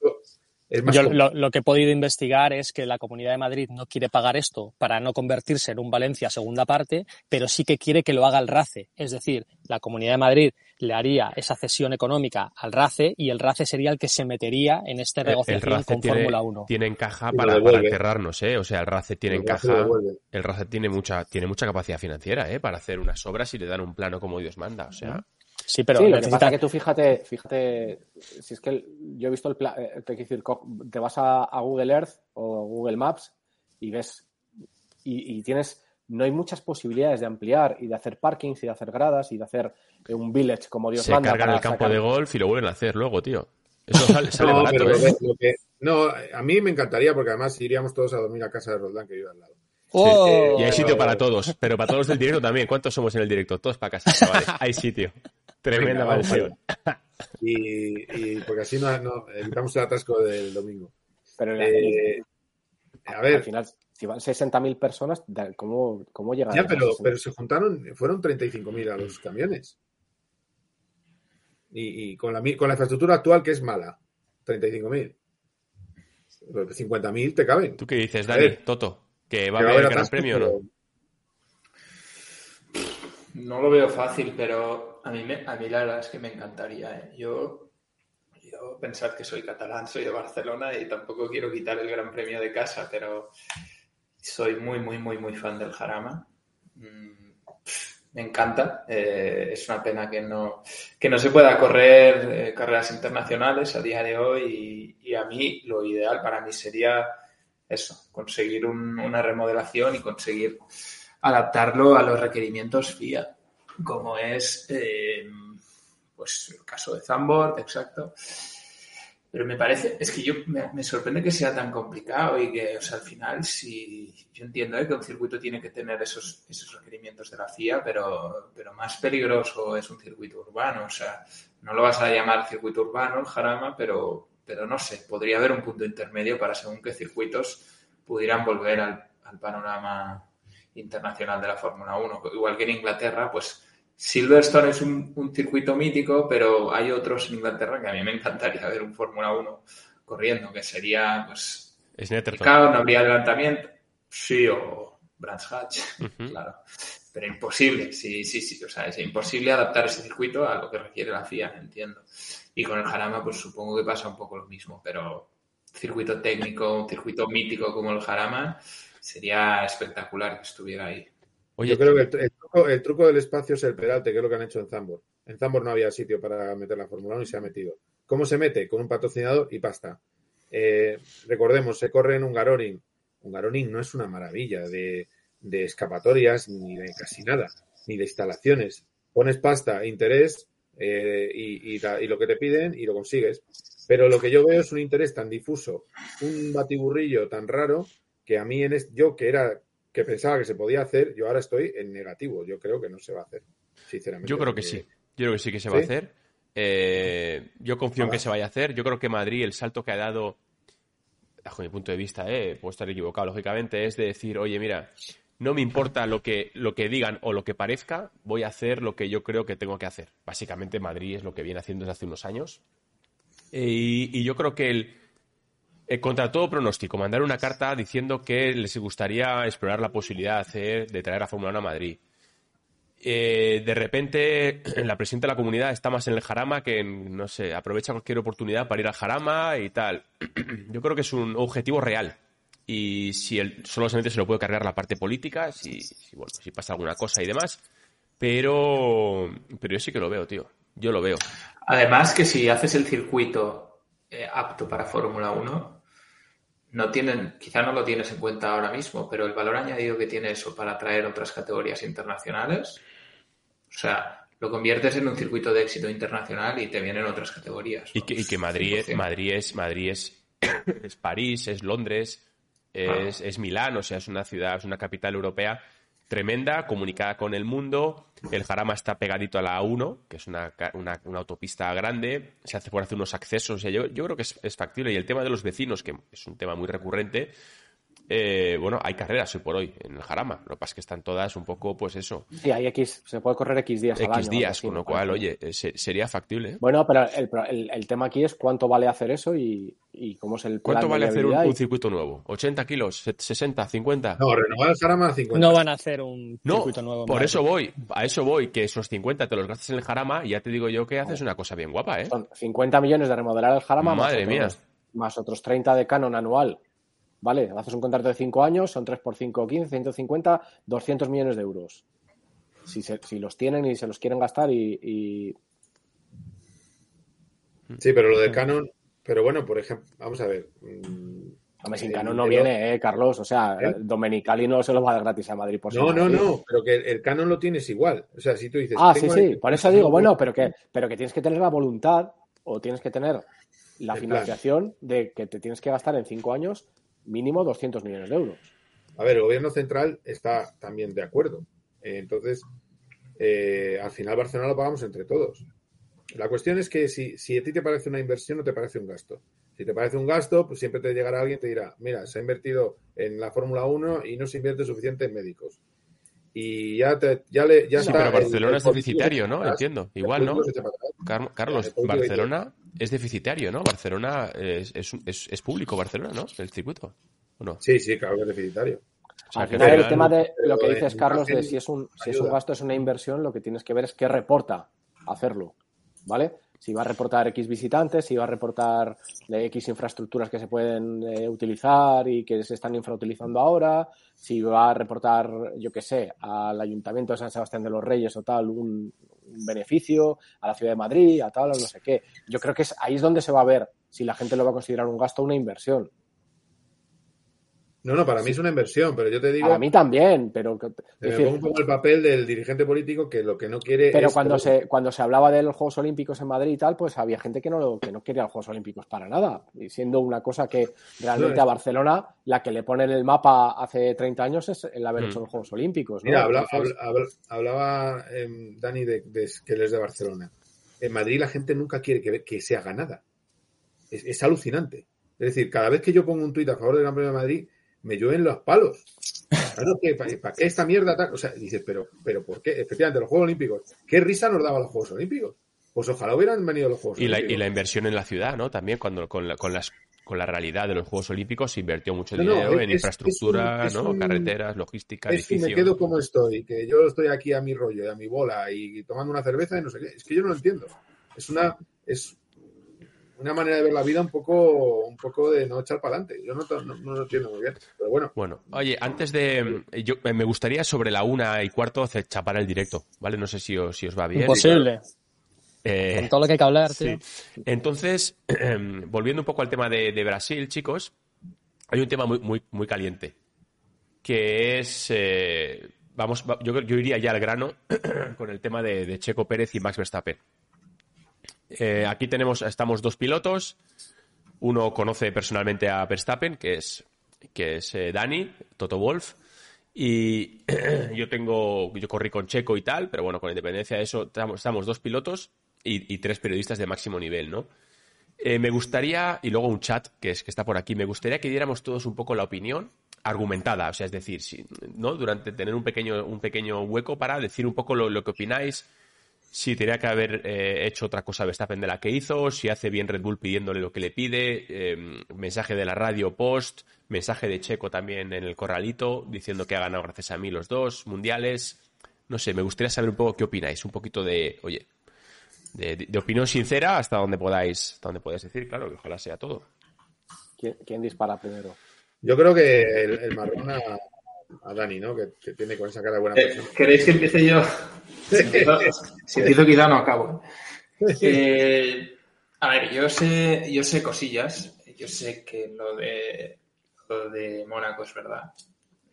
Yo lo, que he podido investigar es que la Comunidad de Madrid no quiere pagar esto para no convertirse en un Valencia segunda parte, pero sí que quiere que lo haga el RACE. Es decir, la Comunidad de Madrid le haría esa cesión económica al RACE y el RACE sería el que se metería en este negociación con Fórmula 1. Tiene encaja para, para, enterrarnos, ¿eh? O sea, el RACE tiene encaja. El RACE tiene mucha, tiene mucha capacidad financiera, ¿eh? Para hacer unas obras y le dan un plano como Dios manda. O sea. Sí, pero lo que pasa es que tú fíjate, fíjate, si es que yo he visto el plan, eh, te, decir, te vas a, Google Earth o Google Maps y ves, y, tienes, no hay muchas posibilidades de ampliar y de hacer parkings y de hacer gradas y de hacer eh, un village como Dios Se manda. Se cargan el campo de golf y lo vuelven a hacer luego, tío. Eso sale, no, barato, ¿eh? no, a mí me encantaría porque además iríamos todos a dormir a casa de Roldán que vive al lado. Oh. y hay sitio para todos, pero para todos del directo también. ¿Cuántos somos en el directo? Todos para casa, chavales. Hay sitio. Tremenda mansión. Y, y, porque así no, evitamos el atasco del domingo. Pero eh, a ver. Al final, si van 60.000 personas, ¿cómo, cómo llegan? Ya, pero, pero se juntaron, fueron 35.000 a los camiones. Y, con, la, con la infraestructura actual, que es mala, 35.000. 50.000 te caben. ¿Tú qué dices, Dani? Toto, que va a haber gran premio o no? No lo veo fácil, pero a mí, me, a mí la verdad es que me encantaría. ¿eh? Yo, yo pensar que soy catalán, soy de Barcelona y tampoco quiero quitar el Gran Premio de casa, pero soy muy, muy, muy, muy fan del Jarama. Mm, me encanta. Eh, es una pena que no, que no se pueda correr eh, carreras internacionales a día de hoy y, a mí lo ideal para mí sería eso, conseguir una remodelación y conseguir adaptarlo a los requerimientos FIA, como es eh, pues el caso de Zambord, exacto. Pero me parece, es que yo me, sorprende que sea tan complicado y que, o sea, al final, si yo entiendo ¿eh? que un circuito tiene que tener esos, esos requerimientos de la FIA, pero, pero más peligroso es un circuito urbano. O sea, no lo vas a llamar circuito urbano, el Jarama, pero, pero no sé, podría haber un punto intermedio para según qué circuitos pudieran volver al, al panorama internacional de la Fórmula 1. Igual que en Inglaterra, pues Silverstone es un, circuito mítico, pero hay otros en Inglaterra que a mí me encantaría ver un Fórmula 1 corriendo, que sería, pues, es no habría adelantamiento, sí, o Brands Hatch, claro, pero imposible, sí, sí, sí, o sea, es imposible adaptar ese circuito a lo que requiere la FIA, entiendo. Y con el Jarama, pues supongo que pasa un poco lo mismo, pero circuito técnico, un circuito mítico como el Jarama, sería espectacular que estuviera ahí. Yo creo que el, truco, del espacio es el peralte, que es lo que han hecho en Zambor. En Zambor no había sitio para meter la Fórmula 1 y se ha metido. ¿Cómo se mete? Con un patrocinador y pasta. Eh, recordemos, se corre en un Garoring. Un Garoring no es una maravilla de, escapatorias ni de casi nada, ni de instalaciones. Pones pasta, interés eh, y, lo que te piden y lo consigues. Pero lo que yo veo es un interés tan difuso, un batiburrillo tan raro que a mí, en yo que era que pensaba que se podía hacer, yo ahora estoy en negativo. Yo creo que no se va a hacer, sinceramente. Yo creo que sí. Yo creo que sí que se va a hacer. Eh, yo confío en que se vaya a hacer. Yo creo que Madrid, el salto que ha dado, bajo mi punto de vista, eh, puedo estar equivocado, lógicamente, es de decir, oye, mira, no me importa lo que, lo que digan o lo que parezca, voy a hacer lo que yo creo que tengo que hacer. Básicamente Madrid es lo que viene haciendo desde hace unos años. Eh, y yo creo que el, eh, contra todo pronóstico, mandar una carta diciendo que les gustaría explorar la posibilidad de, hacer, de traer a Fórmula 1 a Madrid. Eh, de repente, la presidenta de la comunidad está más en el Jarama que en, no sé, aprovecha cualquier oportunidad para ir al Jarama y tal. Yo creo que es un objetivo real. Y si él solamente se lo puede cargar la parte política, si, bueno, si pasa alguna cosa y demás. Pero, pero yo sí que lo veo, tío. Yo lo veo. Además que si haces el circuito eh, apto para Fórmula 1, no tienen, quizá no lo tienes en cuenta ahora mismo, pero el valor añadido que tiene eso para atraer otras categorías internacionales, o sea, lo conviertes en un circuito de éxito internacional y te vienen otras categorías. Y, que, Madrid, es, Madrid es, Madrid es, es París, es Londres, es, es Milán, o sea, es una ciudad, es una capital europea tremenda, comunicada con el mundo. El Jarama está pegadito a la A1, que es una, autopista grande. Se hace por hacer unos accesos. yo, yo creo que es, factible. Y el tema de los vecinos, que es un tema muy recurrente, eh, bueno, hay carreras hoy por hoy en el Jarama. Lo que pasa es que están todas un poco, pues eso. Sí, hay X, se puede correr X días X al año, días, con lo cual, oye, eh, sería factible. ¿eh? Bueno, pero el, el, tema aquí es cuánto vale hacer eso y, cómo es el plan ¿Cuánto vale hacer un, circuito nuevo? ¿80 kilos? ¿60? ¿50? No, renovar el Jarama a 50. No van a hacer un circuito nuevo. Por eso voy, a eso voy, que esos 50 te los gastas en el Jarama y ya te digo yo que haces una cosa bien guapa, ¿eh? Son 50 millones de remodelar el Jarama. Madre mía. Más otros 30 de canon anual ¿vale? Haces un contrato de 5 años, son 3 por 5, 15, 150, 200 millones de euros. Si, si los tienen y se los quieren gastar y, Sí, pero lo de Canon, pero bueno, por ejemplo, vamos a ver. Mm, Hombre, sin Canon no viene, eh, Carlos. O sea, ¿Eh? Domenicali no se lo va a dar gratis a Madrid por No, no, no, pero que el Canon lo tienes igual. O sea, si tú dices. Ah, sí, sí, por eso digo, bueno, pero que, pero que tienes que tener la voluntad o tienes que tener la financiación de que te tienes que gastar en cinco años mínimo 200 millones de euros. A ver, el gobierno central está también de acuerdo. Eh, entonces, eh, al final Barcelona lo pagamos entre todos. La cuestión es que si, si, a ti te parece una inversión o te parece un gasto. Si te parece un gasto, pues siempre te llegará alguien y te dirá, mira, se ha invertido en la Fórmula 1 y no se invierte suficiente en médicos. Y ya, te, ya, le, ya sí, pero Barcelona es deficitario, ¿no? Entiendo. Igual, ¿no? Carlos, Barcelona es deficitario, ¿no? Barcelona es, es, es, público, Barcelona, ¿no? El circuito. no? Sí, sí, claro que es deficitario. Al final, el tema de lo que dices, Carlos, de si es un, si es un gasto, es una inversión, lo que tienes que ver es qué reporta hacerlo. ¿Vale? Si va a reportar X visitantes, si va a reportar de X infraestructuras que se pueden eh, utilizar y que se están infrautilizando ahora, si va a reportar, yo qué sé, al Ayuntamiento de San Sebastián de los Reyes o tal, un, beneficio, a la Ciudad de Madrid, a tal, o no sé qué. Yo creo que es, ahí es donde se va a ver si la gente lo va a considerar un gasto o una inversión. No, no, para mí es una inversión, pero yo te digo. Para mí también, pero. Me pongo un poco el papel del dirigente político que lo que no quiere. Pero cuando, se, cuando se hablaba de los Juegos Olímpicos en Madrid y tal, pues había gente que no, que no quería los Juegos Olímpicos para nada. Y siendo una cosa que realmente a Barcelona, la que le pone en el mapa hace 30 años es el haber mm. hecho los Juegos Olímpicos. Mira, hablaba, em, Dani de, que él es de Barcelona. En Madrid la gente nunca quiere que, que se haga nada. Es, es alucinante. Es decir, cada vez que yo pongo un tuit a favor del Gran Premio de Madrid, me llueven los palos. ¿para, qué esta mierda O sea, dices, pero, pero ¿por qué? Efectivamente, los Juegos Olímpicos. ¿Qué risa nos daban los Juegos Olímpicos? Pues ojalá hubieran venido los Juegos y Olímpicos. La, y la inversión en la ciudad, ¿no? También cuando con, con las con la realidad de los Juegos Olímpicos se invirtió mucho dinero en infraestructura, ¿no? carreteras, logística, es me quedo como estoy, que yo estoy aquí a mi rollo y a mi bola y tomando una cerveza y no sé qué. Es que yo no lo entiendo. Es una es una manera de ver la vida un poco, un poco de no echar para adelante. Yo no, lo entiendo muy bien, pero bueno. Bueno, oye, antes de... Yo, me gustaría sobre la una y cuarto hacer chapar el directo, ¿vale? No sé si os, si os va bien. Imposible. Eh, Con todo lo que hay que hablar, sí. Entonces, volviendo un poco al tema de, Brasil, chicos, hay un tema muy, muy, muy caliente, que es... Eh, vamos, yo, yo iría ya al grano con el tema de Checo Pérez y Max Verstappen. Eh, aquí tenemos, estamos dos pilotos. Uno conoce personalmente a Verstappen, que es, que es eh, Dani, Toto Wolf. Y yo tengo, yo corrí con Checo y tal, pero bueno, con independencia de eso, estamos, dos pilotos y, tres periodistas de máximo nivel, ¿no? Eh, me gustaría, y luego un chat que, es, que está por aquí, me gustaría que diéramos todos un poco la opinión argumentada, o sea, es decir, ¿no? Durante tener un pequeño, un pequeño hueco para decir un poco lo que opináis, si tenía que haber eh, hecho otra cosa Verstappen de la que hizo, si hace bien Red Bull pidiéndole lo que le pide, em, mensaje de la radio post, mensaje de Checo también en el corralito diciendo que ha ganado gracias a mí los dos mundiales. No sé, me gustaría saber un poco qué opináis, un poquito de, oye, de, opinión sincera hasta donde podáis, hasta donde podáis decir, claro, que ojalá sea todo. ¿Quién, dispara primero? Yo creo que el, el marrón a Dani, ¿no? Que, tiene con esa cara buena eh, ¿Queréis que empiece yo? si, empiezo, quizá no acabo. Eh, a ver, yo sé, yo sé cosillas. Yo sé que lo de lo de Mónaco es verdad.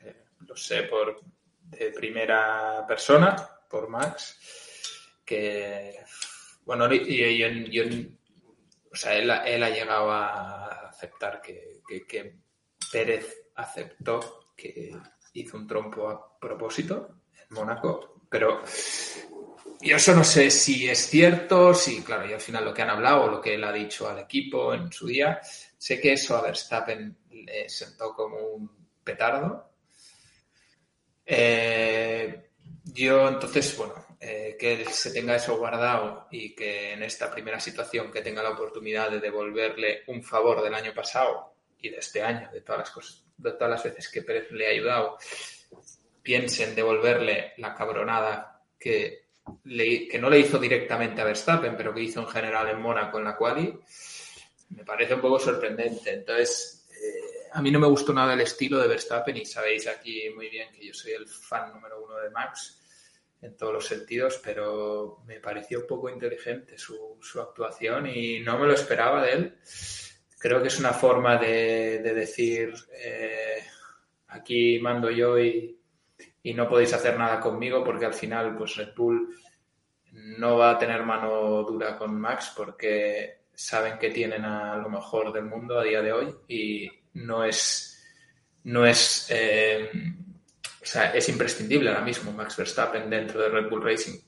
Eh, lo sé por de primera persona, por Max, que bueno, y, o sea, él, ha llegado a aceptar que, que Pérez aceptó que hizo un trompo a propósito en Mónaco, pero yo eso no sé si es cierto, si, claro, y al final lo que han hablado lo que él ha dicho al equipo en su día, sé que eso a Verstappen le sentó como un petardo. Eh, yo entonces, bueno, eh, que él se tenga eso guardado y que en esta primera situación que tenga la oportunidad de devolverle un favor del año pasado y de este año, de todas las cosas, de todas las veces que Pérez le ha ayudado, piense en devolverle la cabronada que, que no le hizo directamente a Verstappen, pero que hizo en general en Mónaco en la quali, me parece un poco sorprendente. Entonces, eh, a mí no me gustó nada el estilo de Verstappen y sabéis aquí muy bien que yo soy el fan número uno de Max en todos los sentidos, pero me pareció poco inteligente su, su actuación y no me lo esperaba de él creo que es una forma de, decir, eh, aquí mando yo y, no podéis hacer nada conmigo porque al final pues Red Bull no va a tener mano dura con Max porque saben que tienen a lo mejor del mundo a día de hoy y no es no es eh, o sea, es imprescindible ahora mismo Max Verstappen dentro de Red Bull Racing.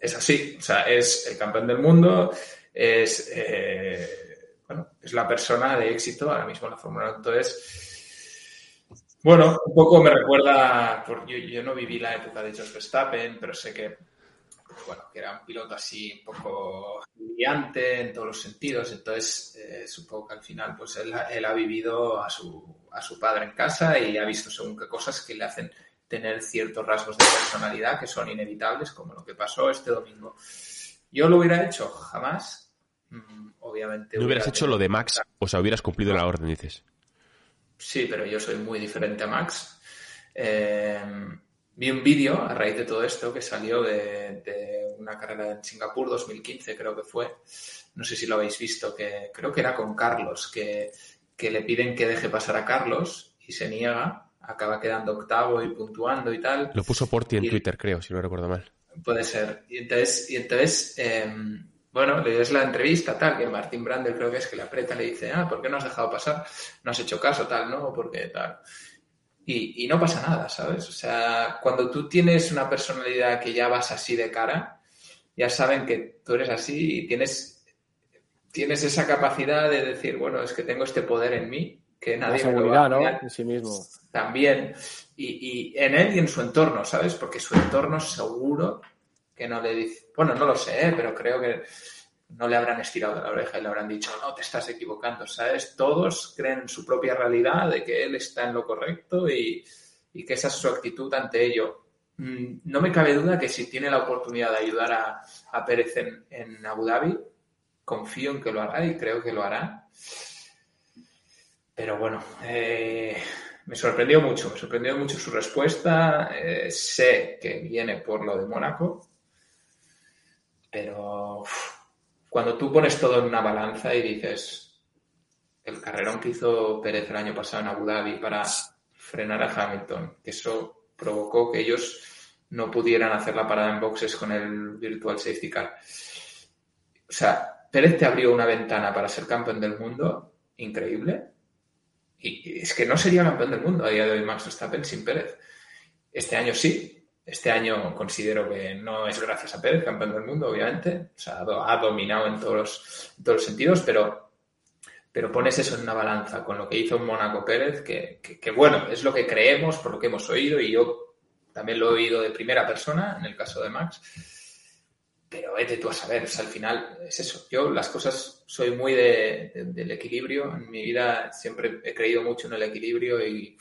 Es así, o sea, es el campeón del mundo, es eh, bueno, es la persona de éxito ahora mismo en la Fórmula 1. Entonces, bueno, un poco me recuerda, yo, yo no viví la época de George Verstappen, pero sé que bueno, que era un piloto así un poco brillante en todos los sentidos, entonces eh, supongo que al final pues él, ha vivido a su, a su padre en casa y ha visto según qué cosas que le hacen tener ciertos rasgos de personalidad que son inevitables, como lo que pasó este domingo. Yo lo hubiera hecho jamás, mm, obviamente. ¿No hubieras hecho lo de Max? O sea, hubieras cumplido la orden, dices. Sí, pero yo soy muy diferente a Max. Eh, vi un vídeo a raíz de todo esto que salió de, una carrera en Singapur 2015, creo que fue. No sé si lo habéis visto, que creo que era con Carlos, que, le piden que deje pasar a Carlos y se niega, acaba quedando octavo y puntuando y tal. Lo puso Porti en Twitter, creo, si no recuerdo mal. Puede ser. Y entonces, y entonces em, bueno, le des la entrevista, tal, que Martín Brandel creo que es que le aprieta, le dice, ah, ¿por qué no has dejado pasar? No has hecho caso, tal, ¿no? Porque tal y, no pasa nada, ¿sabes? O sea, cuando tú tienes una personalidad que ya vas así de cara, ya saben que tú eres así y tienes, tienes esa capacidad de decir, bueno, es que tengo este poder en mí, que nadie me lo va a ¿no? En sí mismo. También. Y, y, en él y en su entorno, ¿sabes? Porque su entorno seguro que no le dice, bueno, no lo sé, ¿eh? pero creo que no le habrán estirado la oreja y le habrán dicho, no, te estás equivocando, ¿sabes? Todos creen su propia realidad de que él está en lo correcto y, que esa es su actitud ante ello. Mm, no me cabe duda que si tiene la oportunidad de ayudar a, Pérez en, Abu Dhabi, confío en que lo hará y creo que lo hará. Pero bueno, eh, me sorprendió mucho, me sorprendió mucho su respuesta. Eh, sé que viene por lo de Mónaco, pero cuando tú pones todo en una balanza y dices, el carrerón que hizo Pérez el año pasado en Abu Dhabi para frenar a Hamilton, que eso provocó que ellos no pudieran hacer la parada en boxes con el Virtual Safety Car. O sea, Pérez te abrió una ventana para ser campeón del mundo increíble. Y es que no sería campeón del mundo a día de hoy Max Verstappen sin Pérez. Este año sí, este año considero que no es gracias a Pérez, campeón del mundo, obviamente. O sea, ha dominado en todos los, todos los sentidos, pero, pero pones eso en una balanza con lo que hizo Mónaco Pérez, que, que, bueno, es lo que creemos, por lo que hemos oído, y yo también lo he oído de primera persona, en el caso de Max. Pero vete tú a saber, o sea, al final es eso. Yo las cosas soy muy de, del equilibrio. En mi vida siempre he creído mucho en el equilibrio y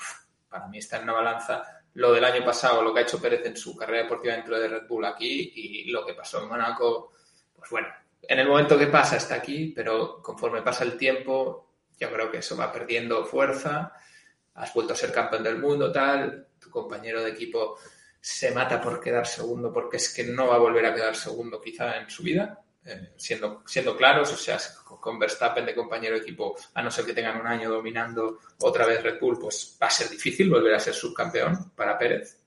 para mí está en una balanza lo del año pasado, lo que ha hecho Pérez en su carrera deportiva dentro de Red Bull aquí y lo que pasó en Mónaco, pues bueno, en el momento que pasa está aquí, pero conforme pasa el tiempo, yo creo que eso va perdiendo fuerza, has vuelto a ser campeón del mundo, tal, tu compañero de equipo se mata por quedar segundo porque es que no va a volver a quedar segundo quizá en su vida eh, siendo, siendo claros, o sea, con Verstappen de compañero de equipo, a no ser que tengan un año dominando otra vez Red Bull, pues va a ser difícil volver a ser subcampeón para Pérez.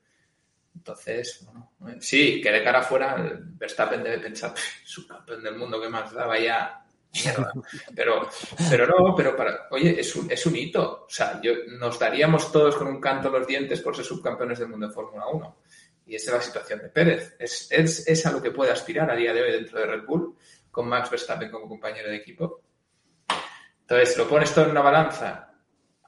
Entonces, bueno, eh, sí, que de cara afuera, Verstappen debe pensar, subcampeón del mundo, que más da? Vaya mierda. Pero, pero no, pero para, oye, es un, es un hito. O sea, yo, nos daríamos todos con un canto los dientes por ser subcampeones del mundo de Fórmula 1. Y esa es la situación de Pérez. Es, es, a lo que puede aspirar a día de hoy dentro de Red Bull, con Max Verstappen como compañero de equipo. Entonces, lo pones todo en una balanza.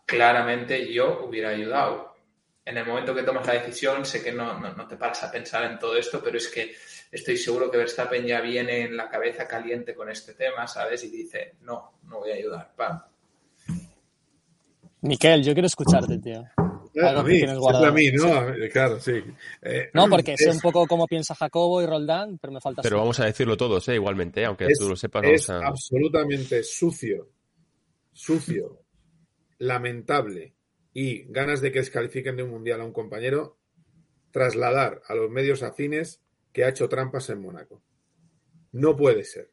Claramente yo hubiera ayudado. En el momento que tomas la decisión, sé que no, no, te paras a pensar en todo esto, pero es que estoy seguro que Verstappen ya viene en la cabeza caliente con este tema, ¿sabes? Y dice, no, no voy a ayudar. Pam. Miquel, yo quiero escucharte, tío. A mí, es a mí, ¿no? Claro, sí. Eh, no, porque sé un poco cómo piensa Jacobo y Roldán, pero me falta... Pero vamos a decirlo todos, ¿eh? igualmente, aunque tú lo sepas. Es absolutamente sucio, sucio, lamentable y ganas de que descalifiquen de un mundial a un compañero, trasladar a los medios afines que ha hecho trampas en Mónaco. No puede ser.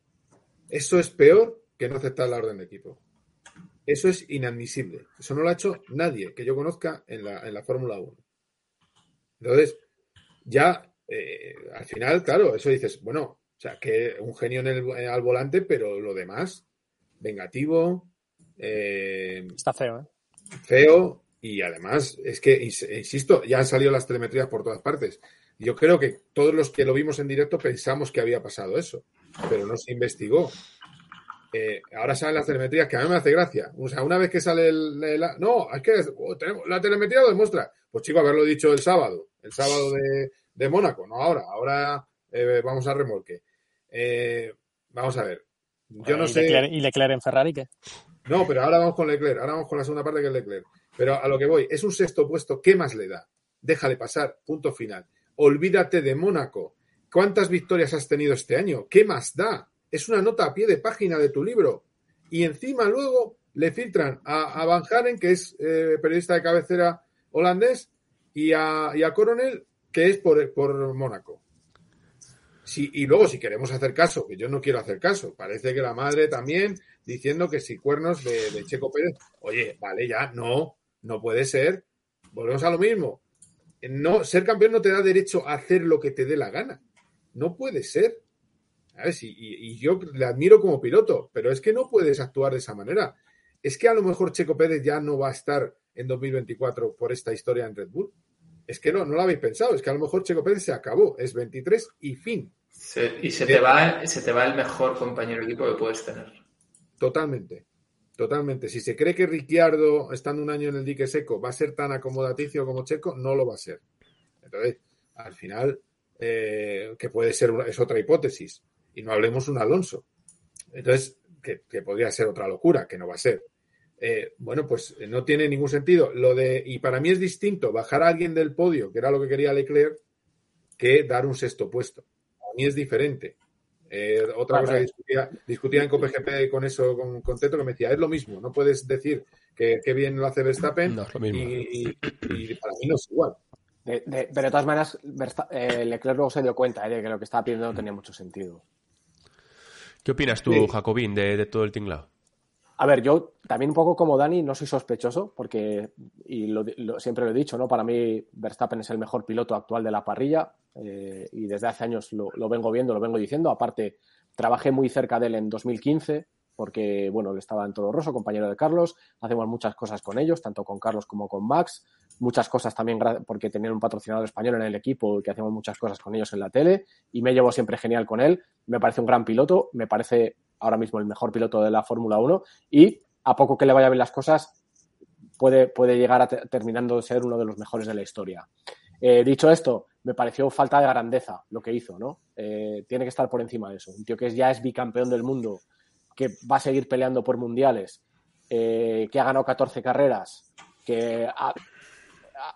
Eso es peor que no aceptar la orden de equipo. Eso es inadmisible. Eso no lo ha hecho nadie que yo conozca en la, en la Fórmula 1. Entonces, ya eh, al final, claro, eso dices, bueno, o sea, que un genio en el, al volante, pero lo demás, vengativo. Eh, Está feo, ¿eh? Feo, y además, es que, insisto, ya han salido las telemetrías por todas partes. Yo creo que todos los que lo vimos en directo pensamos que había pasado eso, pero no se investigó. Eh, ahora salen las telemetrías, que a mí me hace gracia. O sea, una vez que sale el. no, es que oh, la telemetría lo demuestra. Pues chico, haberlo dicho el sábado, el sábado de, Mónaco, no ahora. Ahora eh, vamos a remolque. Eh, vamos a ver. Yo no sé. ¿Y Leclerc en Ferrari qué? No, pero ahora vamos con Leclerc. Ahora vamos con la segunda parte que es Leclerc. Pero a lo que voy, es un sexto puesto. ¿Qué más le da? Déjale pasar. Punto final. Olvídate de Mónaco. ¿Cuántas victorias has tenido este año? ¿Qué más da? Es una nota a pie de página de tu libro. Y encima luego le filtran a, Van Haren, que es eh, periodista de cabecera holandés, y a, Coronel, que es por, por Mónaco. y luego, si queremos hacer caso, que yo no quiero hacer caso, parece que la madre también diciendo que si cuernos de, de Checo Pérez, oye, vale, ya, no, no puede ser. Volvemos a lo mismo. No, ser campeón no te da derecho a hacer lo que te dé la gana. No puede ser. Y, yo le admiro como piloto, pero es que no puedes actuar de esa manera. Es que a lo mejor Checo Pérez ya no va a estar en 2024 por esta historia en Red Bull. Es que no, no lo habéis pensado. Es que a lo mejor Checo Pérez se acabó. Es 23 y fin. y se te, va, se te va el mejor compañero de equipo que puedes tener. Totalmente. Totalmente. Si se cree que Ricciardo, estando un año en el dique seco, va a ser tan acomodaticio como Checo, no lo va a ser. Entonces, al final, eh, que puede ser, es otra hipótesis y no hablemos un Alonso. Entonces, que, podría ser otra locura, que no va a ser. Eh, bueno, pues eh, no tiene ningún sentido. Lo de, y para mí es distinto bajar a alguien del podio, que era lo que quería Leclerc, que dar un sexto puesto. Para mí es diferente. Eh, otra cosa que discutía, discutía en COPGP con eso, con, con Teto, que me decía, es lo mismo, no puedes decir que, bien lo hace Verstappen y, para mí no es igual. pero de todas maneras, Leclerc luego se dio cuenta de que lo que estaba pidiendo no tenía mucho sentido. ¿Qué opinas tú, Jacobín, de, todo el tinglado? A ver, yo también un poco como Dani no soy sospechoso porque, y siempre lo he dicho, ¿no? Para mí Verstappen es el mejor piloto actual de la parrilla eh, y desde hace años lo, vengo viendo, lo vengo diciendo. Aparte, trabajé muy cerca de él en 2015 porque, bueno, estaba en Toro Rosso, compañero de Carlos. Hacemos muchas cosas con ellos, tanto con Carlos como con Max muchas cosas también porque tenían un patrocinador español en el equipo y que hacemos muchas cosas con ellos en la tele y me llevo siempre genial con él. Me parece un gran piloto, me parece ahora mismo el mejor piloto de la Fórmula 1 y a poco que le vaya bien las cosas puede, puede llegar a terminando de ser uno de los mejores de la historia. Eh, dicho esto, me pareció falta de grandeza lo que hizo, ¿no? Eh, tiene que estar por encima de eso. Un tío que ya es bicampeón del mundo, que va a seguir peleando por mundiales, eh, que ha ganado 14 carreras, que ha,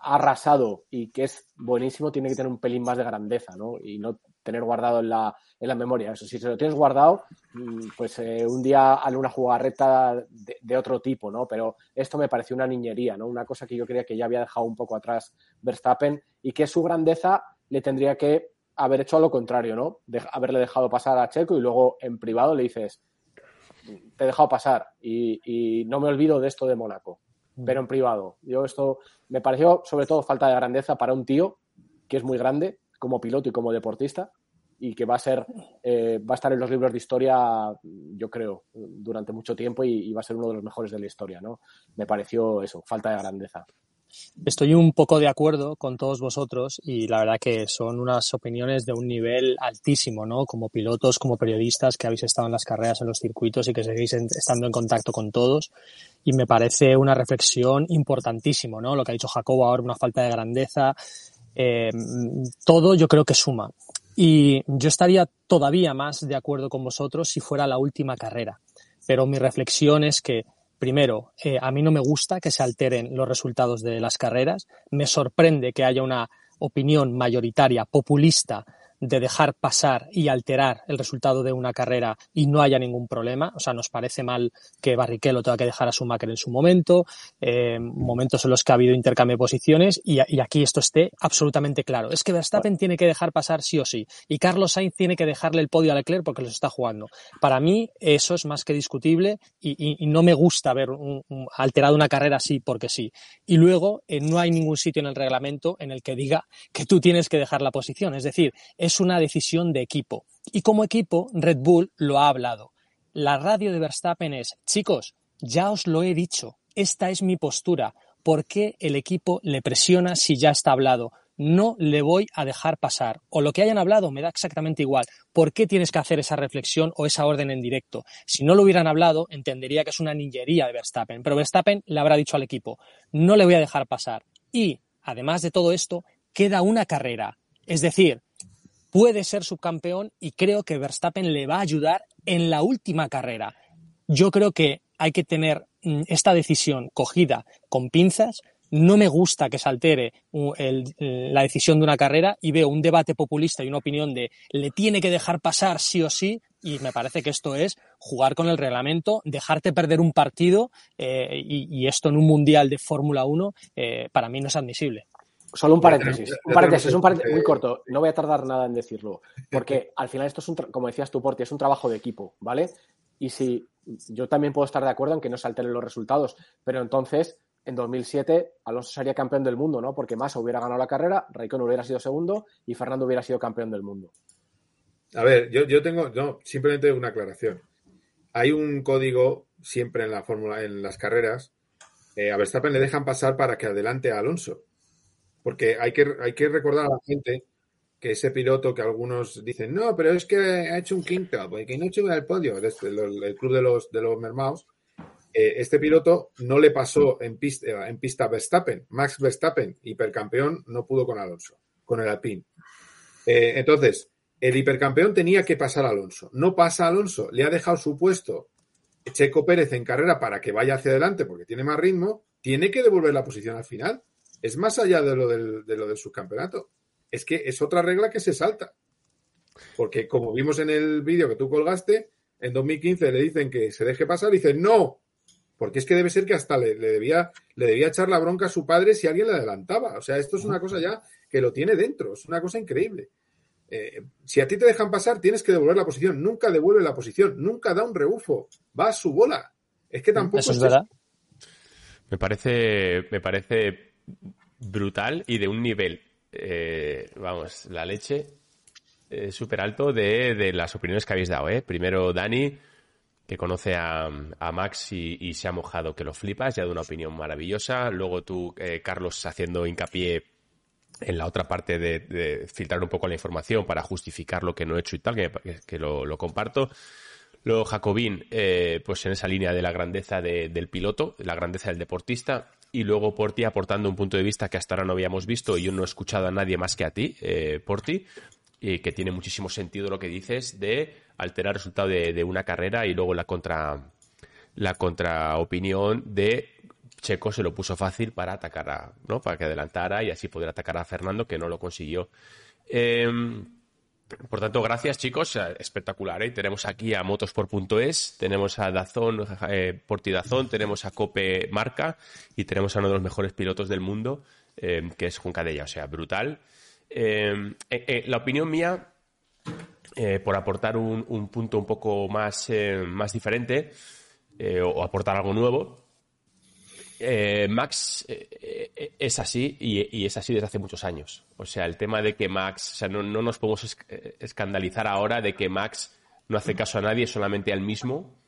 arrasado y que es buenísimo, tiene que tener un pelín más de grandeza, ¿no? Y no tener guardado en la, en la memoria. Eso, si se lo tienes guardado, mm, pues eh, un día haré una jugarreta de, de, otro tipo, ¿no? Pero esto me pareció una niñería, ¿no? Una cosa que yo creía que ya había dejado un poco atrás Verstappen y que su grandeza le tendría que haber hecho a lo contrario, ¿no? Haberle dejado pasar a Checo y luego en privado le dices, te he dejado pasar y, y no me olvido de esto de Mónaco pero en privado. Yo esto me pareció sobre todo falta de grandeza para un tío que es muy grande como piloto y como deportista y que va a ser eh, va a estar en los libros de historia yo creo durante mucho tiempo y, y, va a ser uno de los mejores de la historia no me pareció eso falta de grandeza Estoy un poco de acuerdo con todos vosotros y la verdad que son unas opiniones de un nivel altísimo, ¿no? Como pilotos, como periodistas que habéis estado en las carreras, en los circuitos y que seguís estando en contacto con todos. Y me parece una reflexión importantísimo, ¿no? Lo que ha dicho Jacobo ahora, una falta de grandeza. Eh, todo yo creo que suma. Y yo estaría todavía más de acuerdo con vosotros si fuera la última carrera. Pero mi reflexión es que Primero, eh, a mí no me gusta que se alteren los resultados de las carreras. Me sorprende que haya una opinión mayoritaria populista de dejar pasar y alterar el resultado de una carrera y no haya ningún problema. O sea, nos parece mal que Barrichello tenga que dejar a Schumacher en su momento, eh, momentos en los que ha habido intercambio de posiciones y, aquí esto esté absolutamente claro. Es que Verstappen tiene que dejar pasar sí o sí y Carlos Sainz tiene que dejarle el podio a Leclerc porque los está jugando. Para mí eso es más que discutible y, no me gusta ver un, alterado una carrera así porque sí. Y luego eh, no hay ningún sitio en el reglamento en el que diga que tú tienes que dejar la posición. Es decir, es una decisión de equipo. Y como equipo, Red Bull lo ha hablado. La radio de Verstappen es, chicos, ya os lo he dicho, esta es mi postura. ¿Por qué el equipo le presiona si ya está hablado? no le voy a dejar pasar. O lo que hayan hablado me da exactamente igual. ¿Por qué tienes que hacer esa reflexión o esa orden en directo? Si no lo hubieran hablado, entendería que es una niñería de Verstappen. Pero Verstappen le habrá dicho al equipo, no le voy a dejar pasar. Y, además de todo esto, queda una carrera. Es decir, puede ser subcampeón y creo que Verstappen le va a ayudar en la última carrera. Yo creo que hay que tener mm, esta decisión cogida con pinzas. No me gusta que se altere la decisión de una carrera y veo un debate populista y una opinión de le tiene que dejar pasar sí o sí y me parece que esto es jugar con el reglamento, dejarte perder un partido eh, y, esto en un mundial de Fórmula 1 eh, para mí no es admisible. Solo un paréntesis, un paréntesis, un paréntesis muy corto. No voy a tardar nada en decirlo, porque al final esto es un, como decías tú, Porti, es un trabajo de equipo, ¿vale? Y si yo también puedo estar de acuerdo en que no se alteren los resultados, pero entonces en 2007 Alonso sería campeón del mundo, ¿no? Porque Massa hubiera ganado la carrera, Raikkonen hubiera sido segundo y Fernando hubiera sido campeón del mundo. A ver, yo, yo tengo no, simplemente una aclaración. Hay un código siempre en la fórmula, en las carreras. Eh, a Verstappen le dejan pasar para que adelante a Alonso. Porque hay que, hay que recordar a la gente que ese piloto que algunos dicen, no, pero es que ha hecho un quinto, porque no sube al podio, este, el, club de los, de los mermaos, eh, este piloto no le pasó en pista, en pista Verstappen. Max Verstappen, hipercampeón, no pudo con Alonso, con el Alpine. Eh, entonces, el hipercampeón tenía que pasar a Alonso. No pasa Alonso, le ha dejado su puesto Checo Pérez en carrera para que vaya hacia adelante porque tiene más ritmo, tiene que devolver la posición al final es más allá de lo del, de lo del subcampeonato. Es que es otra regla que se salta. Porque como vimos en el vídeo que tú colgaste, en 2015 le dicen que se deje pasar y dice no, porque es que debe ser que hasta le, debía, le debía echar la bronca a su padre si alguien le adelantaba. O sea, esto es una cosa ya que lo tiene dentro, es una cosa increíble. Eh, si a ti te dejan pasar, tienes que devolver la posición. Nunca devuelve la posición, nunca da un rebufo, va a su bola. Es que tampoco. Eso es verdad. Me parece, me parece brutal y de un nivel, eh, vamos, la leche eh, súper alto de, las opiniones que habéis dado. ¿eh? Primero Dani, que conoce a, Max y, se ha mojado, que lo flipas, ya de una opinión maravillosa. Luego tú, eh, Carlos, haciendo hincapié en la otra parte de, filtrar un poco la información para justificar lo que no he hecho y tal, que, lo, comparto. Luego Jacobín, pues en esa línea de la grandeza del piloto, la grandeza del deportista y luego Porti aportando un punto de vista que hasta ahora no habíamos visto y yo no he escuchado a nadie más que a ti, eh, Porti, y que tiene muchísimo sentido lo que dices de alterar el resultado de, una carrera y luego la contra la contraopinión de Checo se lo puso fácil para atacar a, ¿no? Para que adelantara y así poder atacar a Fernando, que no lo consiguió. Em, por tanto, gracias chicos, espectacular. ¿eh? Tenemos aquí a motosport.es, tenemos a Dazón, eh, Portidazón, tenemos a Cope Marca y tenemos a uno de los mejores pilotos del mundo, eh, que es Juncadella, o sea, brutal. Eh, la opinión mía, por aportar un, punto un poco más, más diferente o aportar algo nuevo, eh, Max eh, eh, es así y, es así desde hace muchos años. O sea, el tema de que Max, o sea, no, nos podemos escandalizar ahora de que Max no hace caso a nadie, solamente al mismo,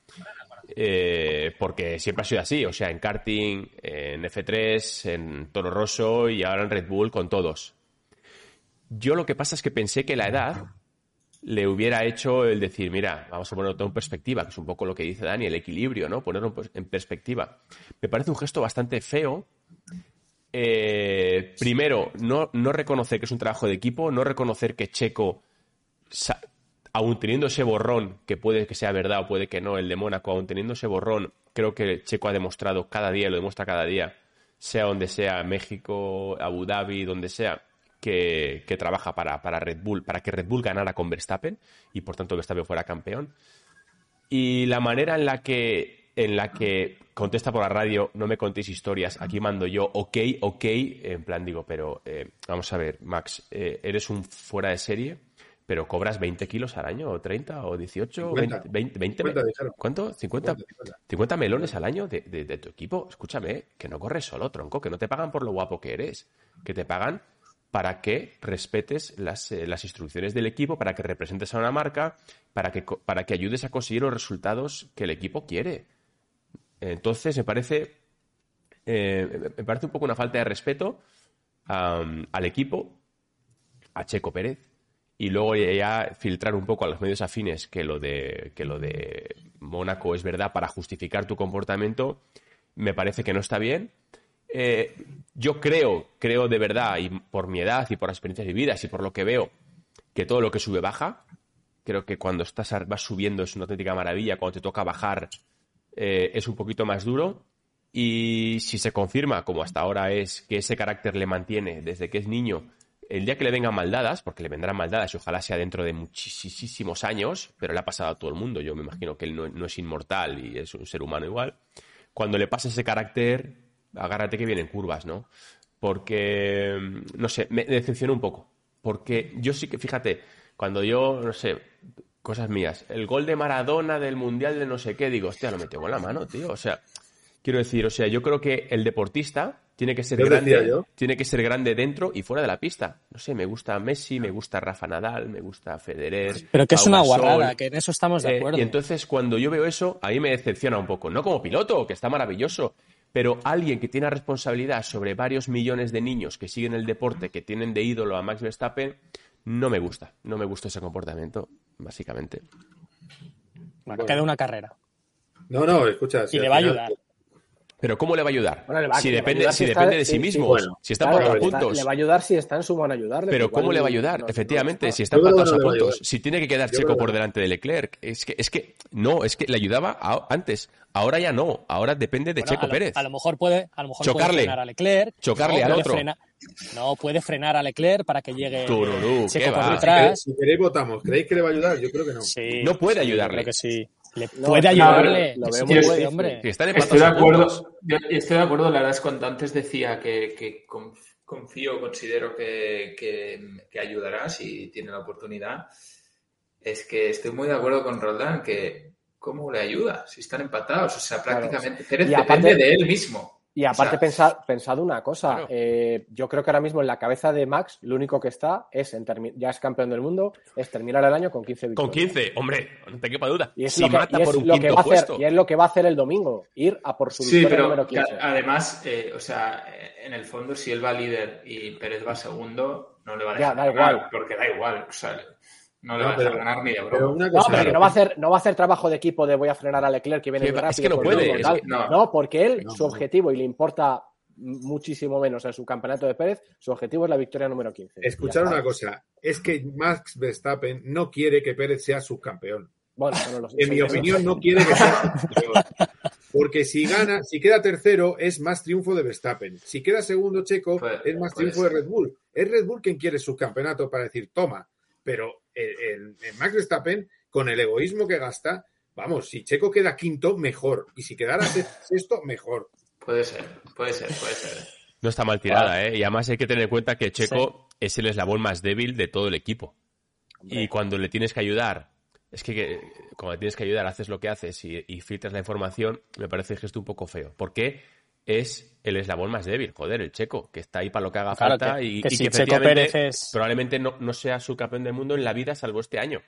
porque siempre ha sido así. O sea, en karting, en F3, en Toro Rosso y ahora en Red Bull con todos. Yo lo que pasa es que pensé que la edad le hubiera hecho el decir, mira, vamos a ponerlo todo en perspectiva, que es un poco lo que dice Dani, el equilibrio, ¿no? Ponerlo en perspectiva. Me parece un gesto bastante feo. Eh, primero, no, no reconocer que es un trabajo de equipo, no reconocer que Checo, aún teniendo ese borrón, que puede que sea verdad o puede que no, el de Mónaco, aún teniendo ese borrón, creo que Checo ha demostrado cada día, lo demuestra cada día, sea donde sea, México, Abu Dhabi, donde sea, que, trabaja para, para, Red Bull, para que Red Bull ganara con Verstappen y por tanto Verstappen fuera campeón. Y la manera en la que, en la que contesta por la radio, no me contéis historias, aquí mando yo, ok, ok, en plan digo, pero eh, vamos a ver, Max, eh, eres un fuera de serie, pero cobras 20 kilos al año, o 30, o 18, 20, 20, ¿cuánto? 50, 50, melones al año de, de, tu equipo. Escúchame, que no corres solo, tronco, que no te pagan por lo guapo que eres, que te pagan para que respetes eh, las, instrucciones del equipo, para que representes a una marca, para que, para que ayudes a conseguir los resultados que el equipo quiere. Entonces, me parece, eh, me parece un poco una falta de respeto al equipo, a Checo Pérez, y luego ya filtrar un poco a los medios afines que lo de, que lo de Mónaco es verdad para justificar tu comportamiento, me parece que no está bien. Eh, yo creo, creo de verdad, y por mi edad y por las experiencias vividas y por lo que veo, que todo lo que sube baja. Creo que cuando estás vas subiendo es una auténtica maravilla, cuando te toca bajar eh, es un poquito más duro. Y si se confirma, como hasta ahora es, que ese carácter le mantiene desde que es niño, el día que le vengan maldadas, porque le vendrán maldadas y ojalá sea dentro de muchísimos años, pero le ha pasado a todo el mundo, yo me imagino que él no, no es inmortal y es un ser humano igual, cuando le pase ese carácter, agárrate que vienen curvas, ¿no? Porque, no sé, me decepcionó un poco. Porque yo sí que, fíjate, cuando yo, no sé, cosas mías, el gol de Maradona del Mundial de no sé qué, digo, hostia, lo metió con la mano, tío. O sea, quiero decir, o sea, yo creo que el deportista tiene que ser grande, tiene que ser grande dentro y fuera de la pista. No sé, me gusta Messi, me gusta Rafa Nadal, me gusta Federer. Pero que es una guarrada, que en eso estamos de eh, acuerdo. y entonces cuando yo veo eso, ahí me decepciona un poco. No como piloto, que está maravilloso, pero alguien que tiene responsabilidad sobre varios millones de niños que siguen el deporte, que tienen de ídolo a Max Verstappen, no me gusta. No me gusta ese comportamiento, básicamente. Bueno, queda una carrera. No, no, escucha. y le va a ayudar. Pero ¿cómo le va a ayudar? si depende, si, depende de sí, mismo, si está por los puntos. le va a ayudar si está en su mano ayudarle. Pero ¿cómo le va a ayudar? Efectivamente, si está empatados a puntos, si tiene que quedar Checo por delante de Leclerc, es que, es que no, es que le ayudaba antes. Ahora ya no, ahora depende de Checo Pérez. A lo mejor puede, a lo mejor chocarle, frenar a Leclerc. Chocarle al otro. no, puede frenar a Leclerc para que llegue Tururú, Checo por detrás. Si queréis, votamos. ¿Creéis que le va a ayudar? Yo creo que no. no puede ayudarle. creo que sí. Le puede ayudarle. Lo veo muy hombre. estoy de acuerdo. estoy de acuerdo. La verdad es cuando antes decía que, que confío, considero que, que, ayudará si tiene la oportunidad. Es que estoy muy de acuerdo con Roldán que ¿cómo le ayuda? Si están empatados, o sea, prácticamente depende de él mismo. Y aparte, pensado una cosa, eh, yo creo que ahora mismo en la cabeza de Max, lo único que está es, en ya es campeón del mundo, es terminar el año con 15 victorias. Con 15, hombre, no te quepa duda. Y es, lo, que, mata por un va a hacer, y es lo que va a hacer el domingo, ir a por su sí, victoria número 15. Además, eh, o sea, en el fondo, si él va líder y Pérez va segundo, no le va a dejar da igual. porque da igual. O sea, no le va a dejar ganar ni de broma. no, pero no va, a hacer, no va a hacer trabajo de equipo de voy a frenar a Leclerc que viene muy rápido. Es que no puede. no. porque él, su objetivo, y le importa muchísimo menos en su campeonato de Pérez, su objetivo es la victoria número 15. Escuchar una cosa, es que Max Verstappen no quiere que Pérez sea subcampeón. Bueno, en mi opinión, no quiere que sea subcampeón. Porque si gana, si queda tercero, es más triunfo de Verstappen. Si queda segundo Checo, es más triunfo de Red Bull. Es Red Bull quien quiere subcampeonato para decir, toma. Pero el, Max Verstappen, con el egoísmo que gasta, vamos, si Checo queda quinto, mejor. Y si quedara sexto, mejor. Puede ser, puede ser, puede ser. No está mal tirada, ¿eh? Y además hay que tener en cuenta que Checo es el eslabón más débil de todo el equipo. Y cuando le tienes que ayudar, es que, cuando le tienes que ayudar, haces lo que haces y, filtras la información, me parece el gesto un poco feo. Porque es el eslabón más débil, joder, el checo, que está ahí para lo que haga falta y que, efectivamente probablemente no, no sea su campeón del mundo en la vida salvo este año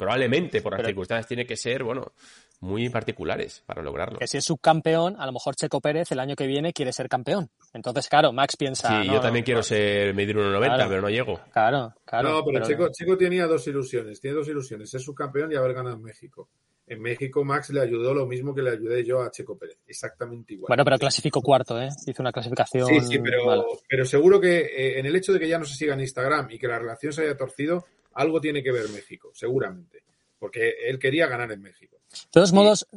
probablemente por las circunstancias tiene que ser, bueno, muy particulares para lograrlo. Que si es subcampeón, a lo mejor Checo Pérez el año que viene quiere ser campeón. Entonces, claro, Max piensa. Sí, yo también quiero ser medir 1,90, pero no llego. Claro, claro. No, pero, Checo, tenía dos ilusiones, tiene dos ilusiones, ser subcampeón y haber ganado en México. En México Max le ayudó lo mismo que le ayudé yo a Checo Pérez, exactamente igual. Bueno, pero clasificó cuarto, ¿eh? Hizo una clasificación. Sí, sí, pero, pero seguro que eh, en el hecho de que ya no se siga en Instagram y que la relación se haya torcido, algo tiene que ver México, seguramente, porque él quería ganar en México. De todos modos,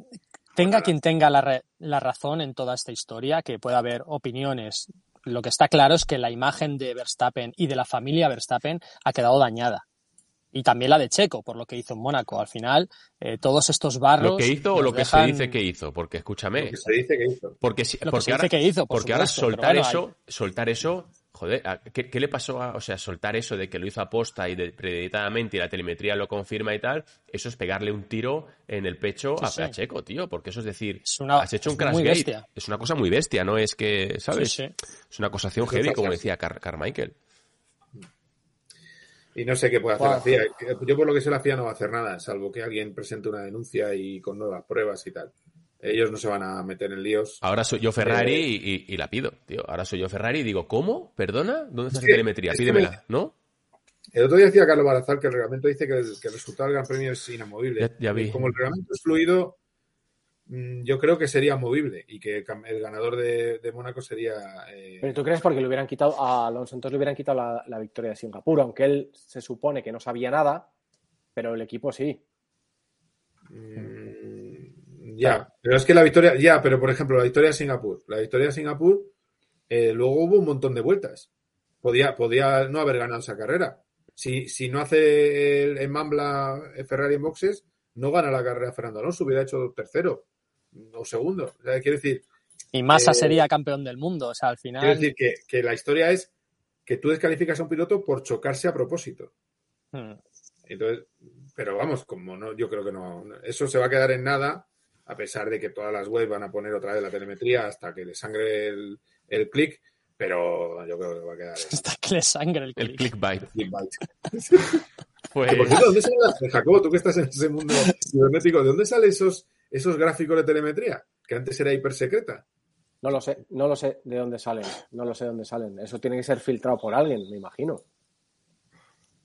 tenga quien tenga la, la razón en toda esta historia, que pueda haber opiniones, lo que está claro es que la imagen de Verstappen y de la familia Verstappen ha quedado dañada. Y también la de Checo, por lo que hizo en Mónaco. Al final, eh, todos estos barros. ¿Lo que hizo o lo que se dice que hizo? Porque escúchame. Lo que se dice que hizo. Porque, ahora, que hizo, porque ahora soltar eso, soltar eso Joder, ¿qué, le pasó a, o sea, soltar eso de que lo hizo aposta y de, premeditadamente y la telemetría lo confirma y tal? Eso es pegarle un tiro en el pecho a, Checo, tío, porque eso es decir, has hecho un crash gate. Es una cosa muy bestia, no es que, ¿sabes? es una acusación heavy, como decía Carmichael. Y no sé qué puede hacer la CIA. Yo por lo que sé la CIA no va a hacer nada, salvo que alguien presente una denuncia y con nuevas pruebas y tal. ellos no se van a meter en líos. Ahora soy yo Ferrari Eh, y, y la pido, tío. Ahora soy yo Ferrari y digo, ¿cómo? ¿Perdona? ¿Dónde está Es esa telemetría? Pídemela, me- ¿no? El otro día decía Carlos Barazal que el reglamento dice que el, que el resultado del Gran Premio es inamovible. Ya- ya vi. Como el reglamento es fluido, yo creo que sería movible y que el ganador de, de Mónaco sería. eh, Pero tú crees porque le hubieran quitado a Alonso, entonces le hubieran quitado la, la victoria de Singapur, aunque él se supone que no sabía nada, pero el equipo sí. mm, ya, pero es que la victoria. Ya, pero por ejemplo, la victoria de Singapur. La victoria de Singapur, eh, luego hubo un montón de vueltas. Podía, podía no haber ganado esa carrera. Si, si no hace el, en Mambla eh, Ferrari en boxes, no gana la carrera Fernando Alonso, hubiera hecho tercero o segundo. O sea, quiero decir, Y Massa Eh, sería campeón del mundo. O sea, al quiero final. decir que, que la historia es que tú descalificas a un piloto por chocarse a propósito. Hmm. Entonces, pero vamos, como no, yo creo que no, eso se va a quedar en nada, a pesar de que todas las webs van a poner otra vez la telemetría hasta que le sangre el, el clic, pero yo creo que va a quedar Hasta que le sangre el El click. clickbait. clickbait. Pues, Que, por cierto, ¿dónde sale, Jacobo, tú que estás en ese mundo cibernético, ¿de dónde salen esos, esos gráficos de telemetría? Que antes era hipersecreta. No lo sé, no lo sé de dónde salen, no lo sé de dónde salen. Eso tiene que ser filtrado por alguien, me imagino.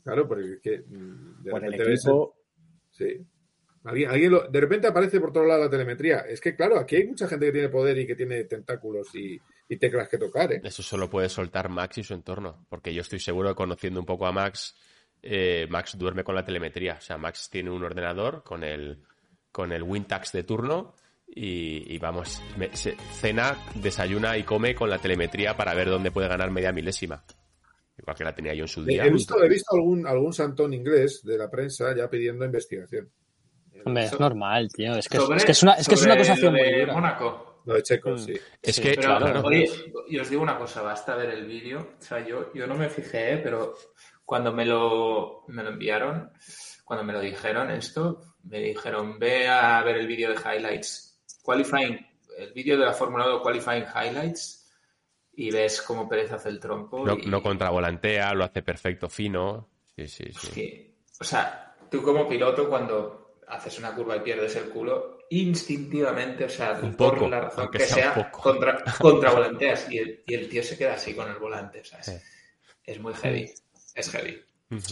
Claro, porque es que mm, de Por el repente ves- equipo. Sí. Alguien, alguien lo- de repente aparece por todos lados la telemetría. Es que, claro, aquí hay mucha gente que tiene poder y que tiene tentáculos y, y teclas que tocar, ¿eh? Eso solo puede soltar Max y su entorno. Porque yo estoy seguro, conociendo un poco a Max, eh, Max duerme con la telemetría. O sea, Max tiene un ordenador con el, con el Wintax de turno y, y vamos, me- se- cena, desayuna y come con la telemetría para ver dónde puede ganar media milésima. Igual que la tenía yo en su día. He visto, he visto algún, algún santón inglés de la prensa ya pidiendo investigación. Hombre, es normal, tío. Es que, es, Sobre- es que es una, es que es una acusación muy dura. Mónaco. Lo de Checo, Mm. sí. Es Sí, que, Pero, claro, oye, y os digo una cosa, basta ver el vídeo. O sea, yo, yo no me fijé, pero cuando me lo, me lo enviaron, cuando me lo dijeron esto, me dijeron, ve a ver el vídeo de highlights, qualifying, el vídeo de la Fórmula 1 qualifying highlights, y ves cómo Pérez hace el trompo. no, y- no contravolantea, lo hace perfecto, fino. Sí, sí, sí. que, o sea, tú como piloto cuando haces una curva y pierdes el culo, instintivamente, o sea, Un por poco, la razón que sea sea, contra, contravolanteas y el, y el tío se queda así con el volante, o sea, es, Sí. es muy heavy, es heavy.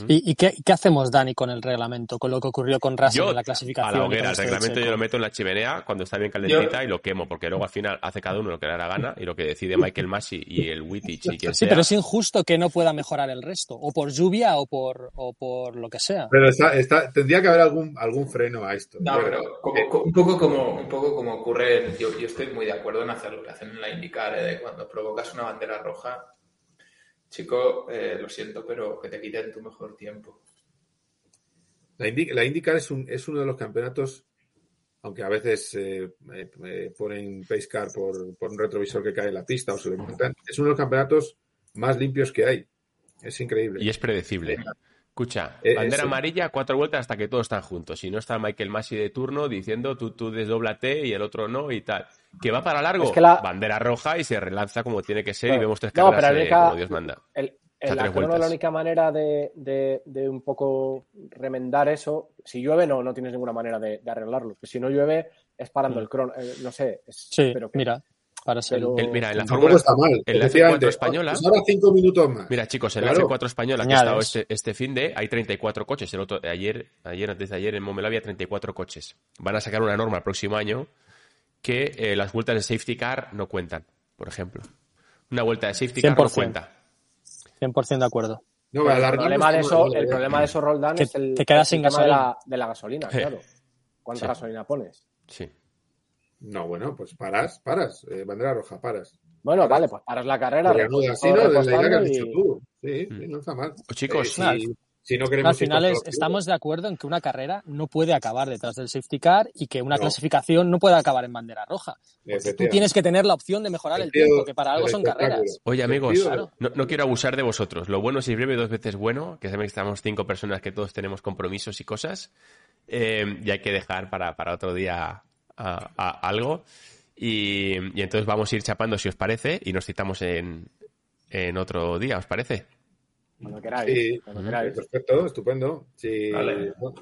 ¿Y, y qué, qué hacemos, Dani, con el reglamento? Con lo que ocurrió con Russell Yo, en la a clasificación. la y con hoguera, el reglamento yo lo meto en la chimenea cuando está bien calentita y lo quemo, porque luego al final hace cada uno lo que le da la gana y lo que decide Michael Massey y el Wittich y quien Sí, sea. pero es injusto que no pueda mejorar el resto, o por lluvia o por, o por lo que sea. Pero está, está, tendría que haber algún, algún freno a esto. No, Yo pero creo. como- como- un, poco como, un poco como ocurre, en- yo, yo estoy muy de acuerdo en hacer lo que hacen en la IndyCar, ¿eh? de cuando provocas una bandera roja, chico, eh, lo siento, pero que te quiten tu mejor tiempo. La, Indy, la IndyCar es, un, es uno de los campeonatos, aunque a veces eh, ponen pace car por, por un retrovisor que cae en la pista o se le montan, es uno de los campeonatos más limpios que hay. Es increíble. Y es predecible. Escucha, Eh, bandera eso. amarilla, cuatro vueltas hasta que todos están juntos. Si no está Michael Massey de turno diciendo tú, tú desdóblate y el otro no y tal. Que va para largo, Es que la- bandera roja y se relanza como tiene que ser y vemos tres No, carreras pero la eh, única- como Dios manda. El, el acrono, la única manera de, de- de un poco remendar eso, si llueve no, no tienes ninguna manera de, de arreglarlo. Si no llueve es parando el crono, eh, no sé. es- Sí, pero que- mira, para ser. pero- El- mira, en la Fórmula está mal. en la efectivamente. F4 española- Pues ahora cinco minutos más. Mira, chicos, en Claro. la F4 española que ha estado este, este fin de hay 34 coches. El otro, ayer, ayer, antes de ayer, en Momelo había 34 coches. Van a sacar una norma el próximo año que eh, las vueltas de safety car no cuentan, por ejemplo. Una vuelta de safety car no 100%. cuenta. 100% de acuerdo. No, pero el problema de eso, el problema de eso, Roldán, Que es el, te quedas el sin tema de gasolina. la, de la gasolina, Sí. claro. ¿Cuánta Sí. gasolina pones? Sí. No, bueno, pues paras, paras. eh, bandera roja, paras. Bueno, vale, pues paras la carrera, Reanuda, reposas sí, todo, no, de la idea que has y- dicho tú. Sí, Mm. sí, no está mal. Chicos, Eh, si, si no queremos Al final es- estamos de acuerdo en que una carrera no puede acabar detrás del safety car y que una No. clasificación no puede acabar en bandera roja. pilotos. Tú tienes que tener la opción de mejorar el tiempo, que para algo son carreras. Oye, amigos, Claro. no, no quiero abusar de vosotros. Lo bueno si es breve, dos veces bueno, que sabéis que estamos cinco personas que todos tenemos compromisos y cosas. eh, y hay que dejar para, para otro día a- a- algo. Y, y entonces vamos a ir chapando si os parece y nos citamos en, en otro día, ¿os parece? Cuando queráis. Perfecto, estupendo. Sí,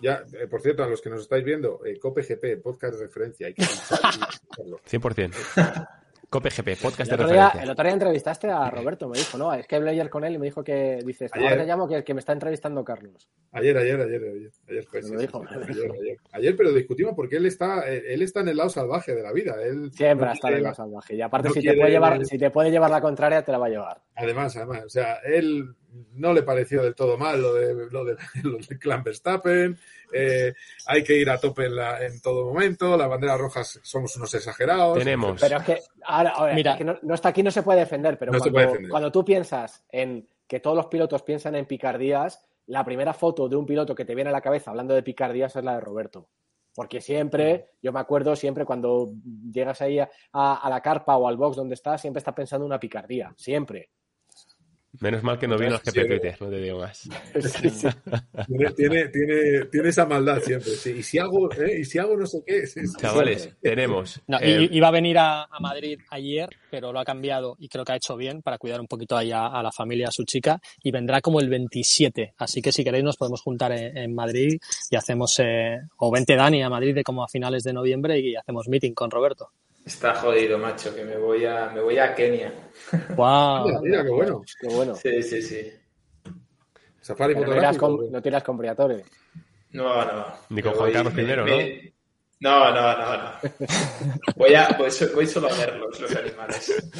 ya, eh, por cierto, a los que nos estáis viendo, eh, COPGP, podcast de referencia. Hay que 100%. COPGP, podcast de referencia. el otro día entrevistaste a Roberto, me dijo, ¿no? Es que hablé ayer con él y me dijo que, dices, ahora te llamo que, que me está entrevistando Carlos. Ayer, ayer, ayer, ayer. Ayer, fue, sí, dijo. Ayer, ayer, pero discutimos porque él está, él está en el lado salvaje de la vida. Él, Siempre está en el lado salvaje. Y aparte, si, te puede llevar, si te puede llevar la contraria, te la va a llevar. Además, además, o sea, él no le pareció del todo mal lo de lo de, lo de Clan Verstappen. Eh, hay que ir a tope en, la, en, todo momento. Las banderas rojas somos unos exagerados. Tenemos. Pero es que, ahora, Mira, que no, está aquí, no se puede defender. Pero cuando, cuando tú piensas en que todos los pilotos piensan en picardías, la primera foto de un piloto que te viene a la cabeza hablando de picardías es la de Roberto. Porque siempre, yo me acuerdo siempre cuando llegas ahí a, a, la carpa o al box donde estás, siempre estás pensando en una picardía. Siempre. Menos mal que no vino GP Twitter, no te digo más. tiene, tiene, tiene, esa maldad siempre. Y, si hago, ¿eh? y si hago no sé qué. Chavales, tenemos. Eh, iba a venir a, Madrid ayer, pero lo ha cambiado y creo que ha hecho bien para cuidar un poquito ahí a, la familia, a su chica. Y vendrá como el 27. Así que si queréis, nos podemos juntar en, Madrid y hacemos. Eh, o vente Dani a Madrid de como a finales de noviembre y hacemos meeting con Roberto. Está jodido, macho, que me voy a, me voy a Kenia. ¡Wow! Mira, qué bueno. Qué bueno. Sí, sí, sí. Safari no tiras, con, no tiras con No, no. Ni con Juan Carlos primero, ¿no? No, no, no, no. Voy, a, voy, voy, solo a verlos, los animales.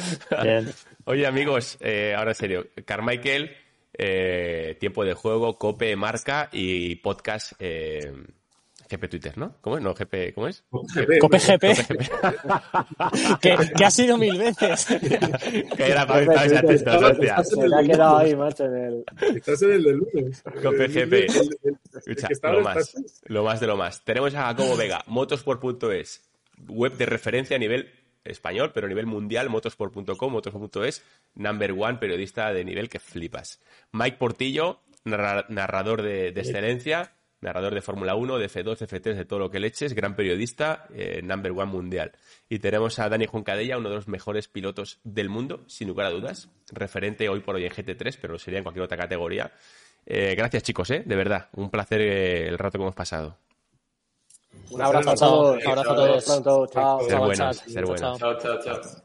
Bien. Oye, amigos, eh, ahora en serio. Carmichael, eh, tiempo de juego, cope, marca y podcast eh, GP Twitter, ¿no? ¿Cómo es? No, GP, ¿cómo es? Cope GP. que, que, ha sido mil veces. que era para estar esa testa, hostia. Se me ha quedado ahí, macho, en el... Estás en el de lunes. Cope GP. Escucha, lo más, lo más de lo más. Tenemos a Jacobo Vega, motosport.es, web de referencia a nivel español, pero a nivel mundial, motosport.com, motosport.es, number one, periodista de nivel que flipas. Mike Portillo, narrador de, de excelencia, narrador de Fórmula 1, de F2, F3, de todo lo que le eches, gran periodista, eh, number one mundial. Y tenemos a Dani Juncadella, uno de los mejores pilotos del mundo, sin lugar a dudas, referente hoy por hoy en GT3, pero lo sería en cualquier otra categoría. Eh, gracias chicos, eh, de verdad, un placer eh, el rato que hemos pasado. Un abrazo a todos. Un abrazo a todos. Chao. Ser buenos, ser buenos. Chao, chao, chao.